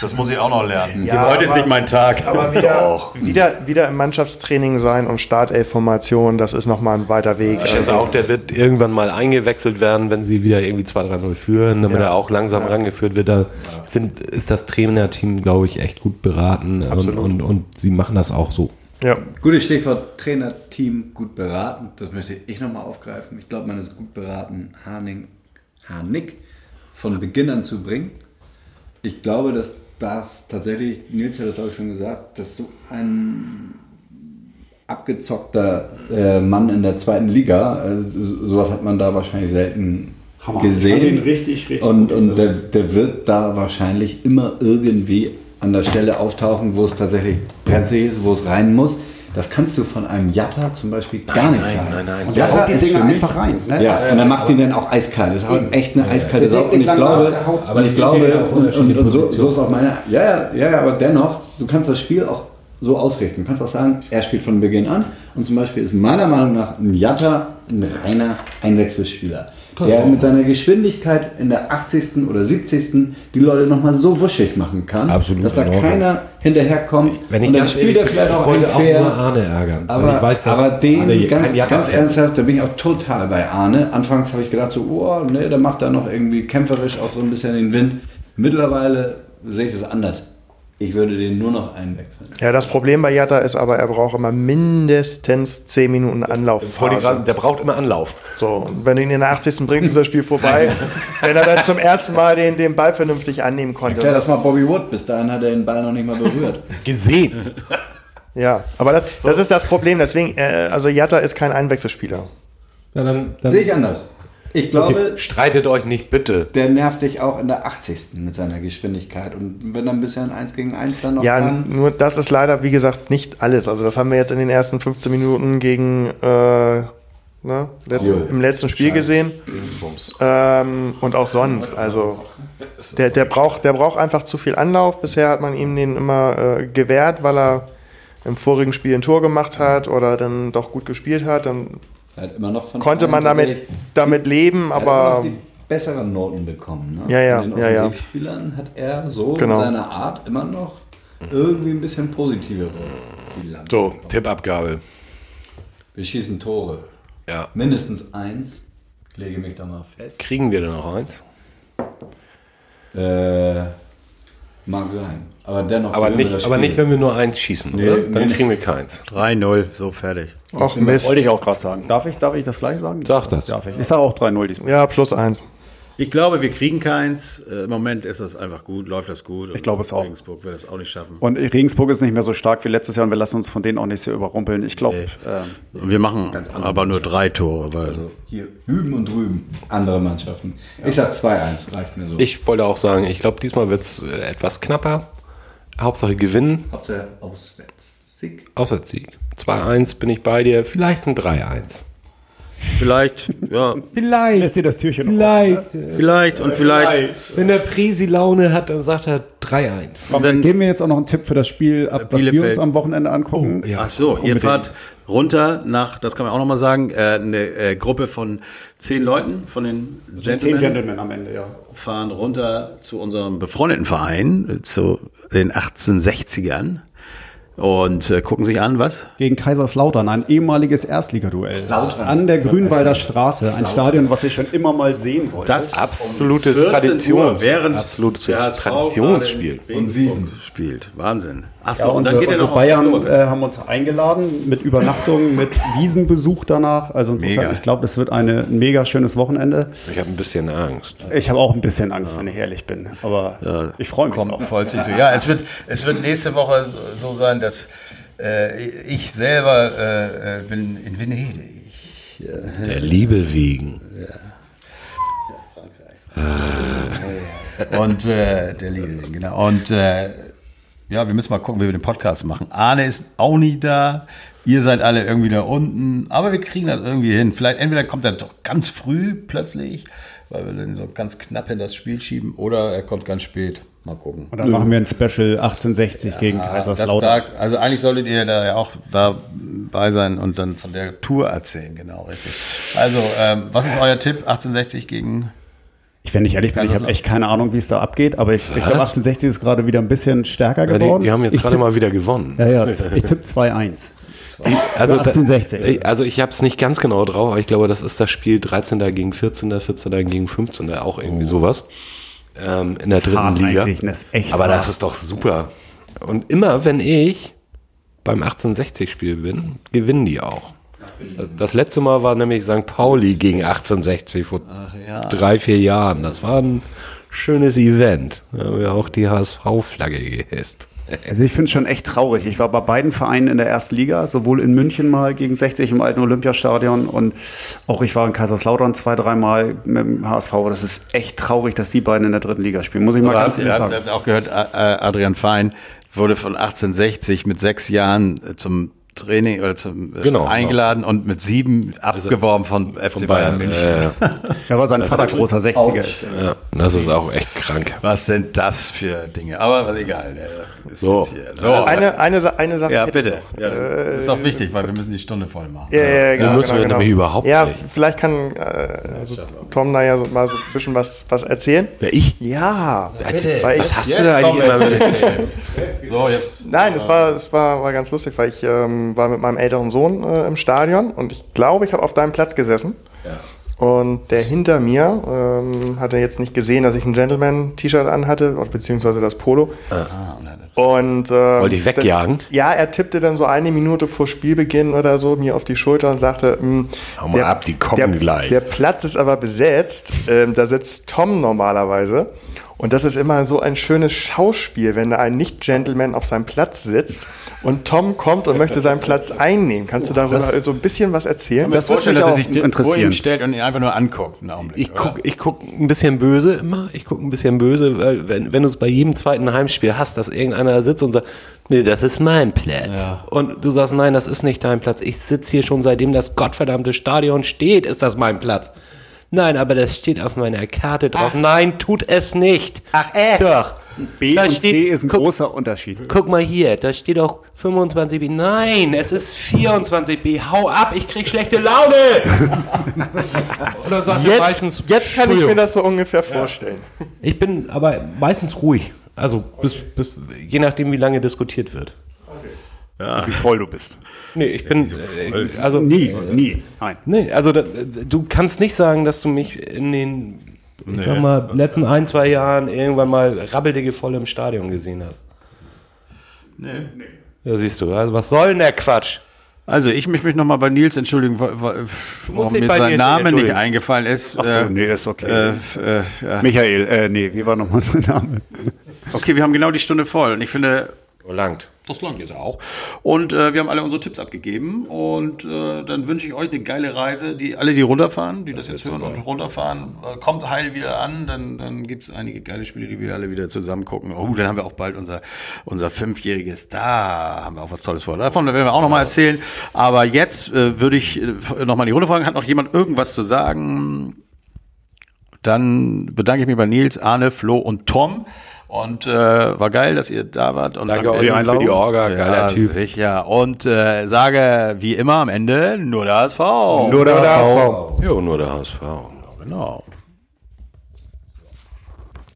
Das muss ich auch noch lernen. Ja, Heute ist aber- nicht mein Tag. aber wieder, wieder, wieder im Mannschaftstraining sein und Startelf-Formation, das ist nochmal ein weiter Weg. ich schätze auch, der wird irgendwann mal eingewechselt werden, wenn sie wieder irgendwie 2-3-0 führen, damit er auch langsam rangeführt wird. Da sind, ist das Trainerteam, glaube ich, echt gut beraten und, und, und sie machen das auch so. Ja. Gutes Stichwort Trainerteam gut beraten. Das möchte ich nochmal aufgreifen. Ich glaube, man ist gut beraten, Harning, Harnik von Beginn an zu bringen. Ich glaube, dass das tatsächlich, Nils hat das glaube ich schon gesagt, dass so ein abgezockter äh, Mann in der zweiten Liga, äh, so- sowas hat man da wahrscheinlich selten Hammer. Ich gesehen. den richtig, richtig und und der, der wird da wahrscheinlich immer irgendwie an der Stelle auftauchen, wo es tatsächlich brenzlig ist, wo es rein muss. Das kannst du von einem Jatta zum Beispiel gar nicht nein, sagen. nein, nein. Und der Jatta haut die Dinger einfach rein, ne? Ja, und er macht ihn dann auch eiskalt. Das ist halt echt eine eiskalte Sau. Und ich glaube, aber und ich glaube, ja und, und, und so, so ist auch meine, ja, ja, ja, ja, aber dennoch, du kannst das Spiel auch so ausrichten. Du kannst auch sagen, er spielt von Beginn an. Und zum Beispiel ist meiner Meinung nach ein Jatta ein reiner Einwechselspieler. Der mit seiner Geschwindigkeit in der 80. oder 70. die Leute nochmal so wuschig machen kann, Absolut dass da Ordnung. keiner hinterherkommt. Wenn ich und dann ganz spielt er vielleicht auch ich wollte auch nur Arne ärgern. Aber, ich weiß, dass aber den Arne ganz, ganz ist. ernsthaft, da bin ich auch total bei Arne. Anfangs habe ich gedacht, so, oh, ne, der macht da noch irgendwie kämpferisch auch so ein bisschen den Wind. Mittlerweile sehe ich das anders. Ich würde den nur noch einwechseln. Ja, das Problem bei Jatta ist aber, er braucht immer mindestens 10 Minuten gerade- der braucht immer Anlauf. So, und wenn du ihn in der 80. bringst, ist das Spiel vorbei. wenn er dann zum ersten Mal den, den Ball vernünftig annehmen konnte. Erklär das mal Bobby Wood. Bis dahin hat er den Ball noch nicht mal berührt. Gesehen. Ja, aber das, das ist das Problem. Deswegen, äh, also Jatta ist kein Einwechselspieler. Ja, dann, dann, sehe ich anders. Ich glaube, Streitet euch nicht bitte. der nervt dich auch in der 80. mit seiner Geschwindigkeit. Und wenn er ein bisschen 1 gegen 1 dann noch Ja, kann. nur das ist leider, wie gesagt, nicht alles. Also das haben wir jetzt in den ersten 15 Minuten gegen äh, ne, letzt, Cool. im letzten Spiel gesehen. Dingsbums. Ähm, und auch sonst. Also der, der, braucht, der braucht einfach zu viel Anlauf. Bisher hat man ihm den immer äh, gewährt, weil er im vorigen Spiel ein Tor gemacht hat oder dann doch gut gespielt hat. Dann Hat immer noch von konnte man damit, damit leben, er hat immer noch aber die besseren Noten bekommen. Ne? Ja, ja, Von den ja, ja. Offensivspielern hat er so Genau. in seiner Art immer noch irgendwie ein bisschen positivere Bilanz. So, Tippabgabe. Wir schießen Tore. Ja. Mindestens eins. Lege mich da mal fest. Kriegen wir denn noch eins? Äh, mag sein. Aber dennoch. Aber nicht, aber nicht, wenn wir nur eins schießen, Nee, oder? Dann nee. kriegen wir keins. 3-0, so fertig. Auch Mist. Wollte ich auch gerade sagen. Darf ich, darf ich das gleich sagen? Sag das. Darf ich. Ich sage auch 3-0 diesmal. Ja, plus eins. Ich glaube, wir kriegen keins. Äh, Im Moment ist das einfach gut, läuft das gut. Ich glaube es auch. Regensburg wird das auch nicht schaffen. Und Regensburg ist nicht mehr so stark wie letztes Jahr und wir lassen uns von denen auch nicht so überrumpeln. Ich glaube, ähm, Und wir machen aber nur drei Tore, weil Also hier hüben und drüben andere Mannschaften. Ich sag 2-1, reicht mir so. Ich wollte auch sagen, ich glaube, diesmal wird es etwas knapper. Hauptsache gewinnen, Hauptsache auswärts. Sieg. Auswärtssieg. 2-1 bin ich bei dir, vielleicht ein 3-1. vielleicht, ja, Vielleicht. lässt ihr das Türchen Vielleicht. vielleicht und vielleicht. Wenn der Presi Laune hat, dann sagt er 3-1. Komm, Dann- geben wir jetzt auch noch einen Tipp für das Spiel ab, was wir Bielefeld. uns am Wochenende angucken. Oh, ja. Ach so, ihr fahrt runter nach, das kann man auch nochmal sagen, äh, eine äh, Gruppe von zehn Leuten, von den Sind zehn Gentlemen, Gentlemen am Ende, ja. fahren runter zu unserem befreundeten Verein, äh, zu den 1860ern und äh, gucken sich an, was? Gegen Kaiserslautern, ein ehemaliges Erstligaduell. Lautern. An der Grünwalder Straße, ein Stadion, was ich schon immer mal sehen wollte. Das Absolutes um 14 Uhr, Traditions, während absolutes Traditionsspiel. Regensburg spielt. Wahnsinn. Achso, Ja, und dann geht unsere noch Bayern äh, haben uns eingeladen mit Übernachtung, mit Wiesenbesuch danach. Also Mega. ich glaube, das wird eine, ein mega schönes Wochenende. Ich habe ein bisschen Angst. Ich habe auch ein bisschen Angst, wenn ich ehrlich bin. Aber ich freue mich kommt auch. voll sich so. Ja, es wird, es wird nächste Woche so- sein, dass äh, ich selber äh, äh, bin in Venedig. Der Liebe wegen. Und äh, der Liebe, genau. Und äh, ja, wir müssen mal gucken, wie wir den Podcast machen. Arne ist auch nicht da. Ihr seid alle irgendwie da unten. Aber wir kriegen das irgendwie hin. Vielleicht entweder kommt er doch ganz früh plötzlich, weil wir dann so ganz knapp in das Spiel schieben, oder er kommt ganz spät. Mal gucken. Und dann machen wir ein Special 1860 gegen Das Kaiserslautern. da, also eigentlich solltet ihr da ja auch dabei sein und dann von der Tour erzählen, genau, richtig. Also, ähm, was ist euer Tipp? 1860 gegen. Wenn ich ehrlich bin, ich habe echt keine Ahnung, wie es da abgeht, aber ich, ich glaube, 1860 ist gerade wieder ein bisschen stärker Ja, geworden. die, die haben jetzt ich gerade tipp- mal wieder gewonnen. Ja, ja, ich tippe 2-1. Also, 1860. Da, also ich habe es nicht ganz genau drauf, aber ich glaube, das ist das Spiel 13. gegen 14., 14. gegen 15. auch irgendwie sowas. Ähm, in der dritten hart Liga. das aber hart. das ist doch super. Und immer wenn ich beim 1860-Spiel bin, gewinnen die auch. Das letzte Mal war nämlich St. Pauli gegen 1860 vor drei, vier Jahren. Das war ein schönes Event. Da haben wir auch die HSV-Flagge gehisst. Also ich finde es schon echt traurig. Ich war bei beiden Vereinen in der ersten Liga, sowohl in München mal gegen 60 im alten Olympiastadion und auch ich war in Kaiserslautern zwei, dreimal mit dem HSV. Das ist echt traurig, dass die beiden in der dritten Liga spielen. Muss ich mal ganz ihr ehrlich sagen. habt auch gehört, Adrian Fein wurde von 1860 mit sechs Jahren zum Training oder zum äh, Genau, eingeladen und mit sieben abgeworben von FC Bayern, München. Äh, Ja, weil sein Vater großer 60er ist. Ja. ja, das ist auch echt krank. Was sind das für Dinge? Aber was egal. äh, ist So. so. Eine, eine, eine Sache. ja, bitte. Ja, das ist auch wichtig, weil wir müssen die Stunde voll machen. Ja, ja, ja, genau, müssen genau, wir genau. nämlich überhaupt ja, nicht. vielleicht kann äh, also Tom da ja so, mal so ein bisschen was, was erzählen. Wer ich? Ja. bitte. Weil Was ich, hast du da eigentlich immer mit? So, jetzt. nein, es war, es war, war ganz lustig, weil ich ähm, war mit meinem älteren Sohn äh, im Stadion und ich glaube, ich habe auf deinem Platz gesessen. Und der hinter mir ähm, hatte jetzt nicht gesehen, dass ich ein Gentleman-T-Shirt anhatte, beziehungsweise das Polo. Ah, das- Und ähm, Wollte ich wegjagen? dann- Ja, er tippte dann so eine Minute vor Spielbeginn oder so mir auf die Schulter und sagte, "Hm, Hau mal ab, die kommen der, gleich." Der Platz ist aber besetzt. Ähm, da sitzt Tom normalerweise. Und das ist immer so ein schönes Schauspiel, wenn da ein Nicht-Gentleman auf seinem Platz sitzt und Tom kommt und möchte seinen Platz einnehmen. Kannst du darüber so ein bisschen was erzählen? Das wird Vorstellen, mich dass er auch sich vor interessieren. ihn stellt und ihn einfach nur anguckt. Einen Augenblick, Ich oder? guck, ich guck ein bisschen böse immer. Ich guck ein bisschen böse, weil wenn, wenn du es bei jedem zweiten Heimspiel hast, dass irgendeiner sitzt und sagt, nee, das ist mein Platz. Und du sagst, nein, das ist nicht dein Platz. Ich sitze hier schon seitdem das gottverdammte Stadion steht, ist das mein Platz. Nein, aber das steht auf meiner Karte drauf. Nein, tut es nicht. Ach, echt? Doch. B Da und steht- C ist ein guck- großer Unterschied. Guck mal hier, da steht auch 25b. Nein, es ist 24b. Hau ab, ich krieg schlechte Laune. Und dann sagt er meistens, Jetzt, jetzt kann ich mir das so ungefähr vorstellen. Ich bin aber meistens ruhig. Also bis, bis, je nachdem, wie lange diskutiert wird. Wie voll du bist. Nee, ich bin. Äh, also, Nie, nie. Nein. Nee, also da, du kannst nicht sagen, dass du mich in den, ich sag mal, letzten ein, zwei Jahren irgendwann mal rabbeldicke voll im Stadion gesehen hast. Nee. Ja, siehst du, also was soll denn der Quatsch? Also ich möchte mich nochmal bei Nils entschuldigen, wa- wa- warum mir bei sein Name nicht eingefallen ist. Ach so, Äh, nee, ist okay. äh, äh, ja. Michael, äh, nee, wie war nochmal sein Name? Okay, wir haben genau die Stunde voll und ich finde, Langt. das langt jetzt auch. Und äh, wir haben alle unsere Tipps abgegeben und äh, dann wünsche ich euch eine geile Reise. Die alle, die runterfahren, die das, jetzt hören und runterfahren, äh, kommt heil wieder an. Dann, dann gibt es einige geile Spiele, die wir alle wieder zusammen gucken. Oh, dann haben wir auch bald unser, unser fünfjähriges. Da haben wir auch was Tolles vor. Davon werden wir auch nochmal erzählen. Aber jetzt äh, würde ich äh, nochmal die Runde fragen. Hat noch jemand irgendwas zu sagen? Dann bedanke ich mich bei Nils, Arne, Flo und Tom. Und äh, war geil, dass ihr da wart. Und Danke euch für die. Orga, geiler ja, Typ. sicher. Und äh, sage wie immer am Ende nur der HSV. Nur der HSV. Jo, nur der HSV. Genau.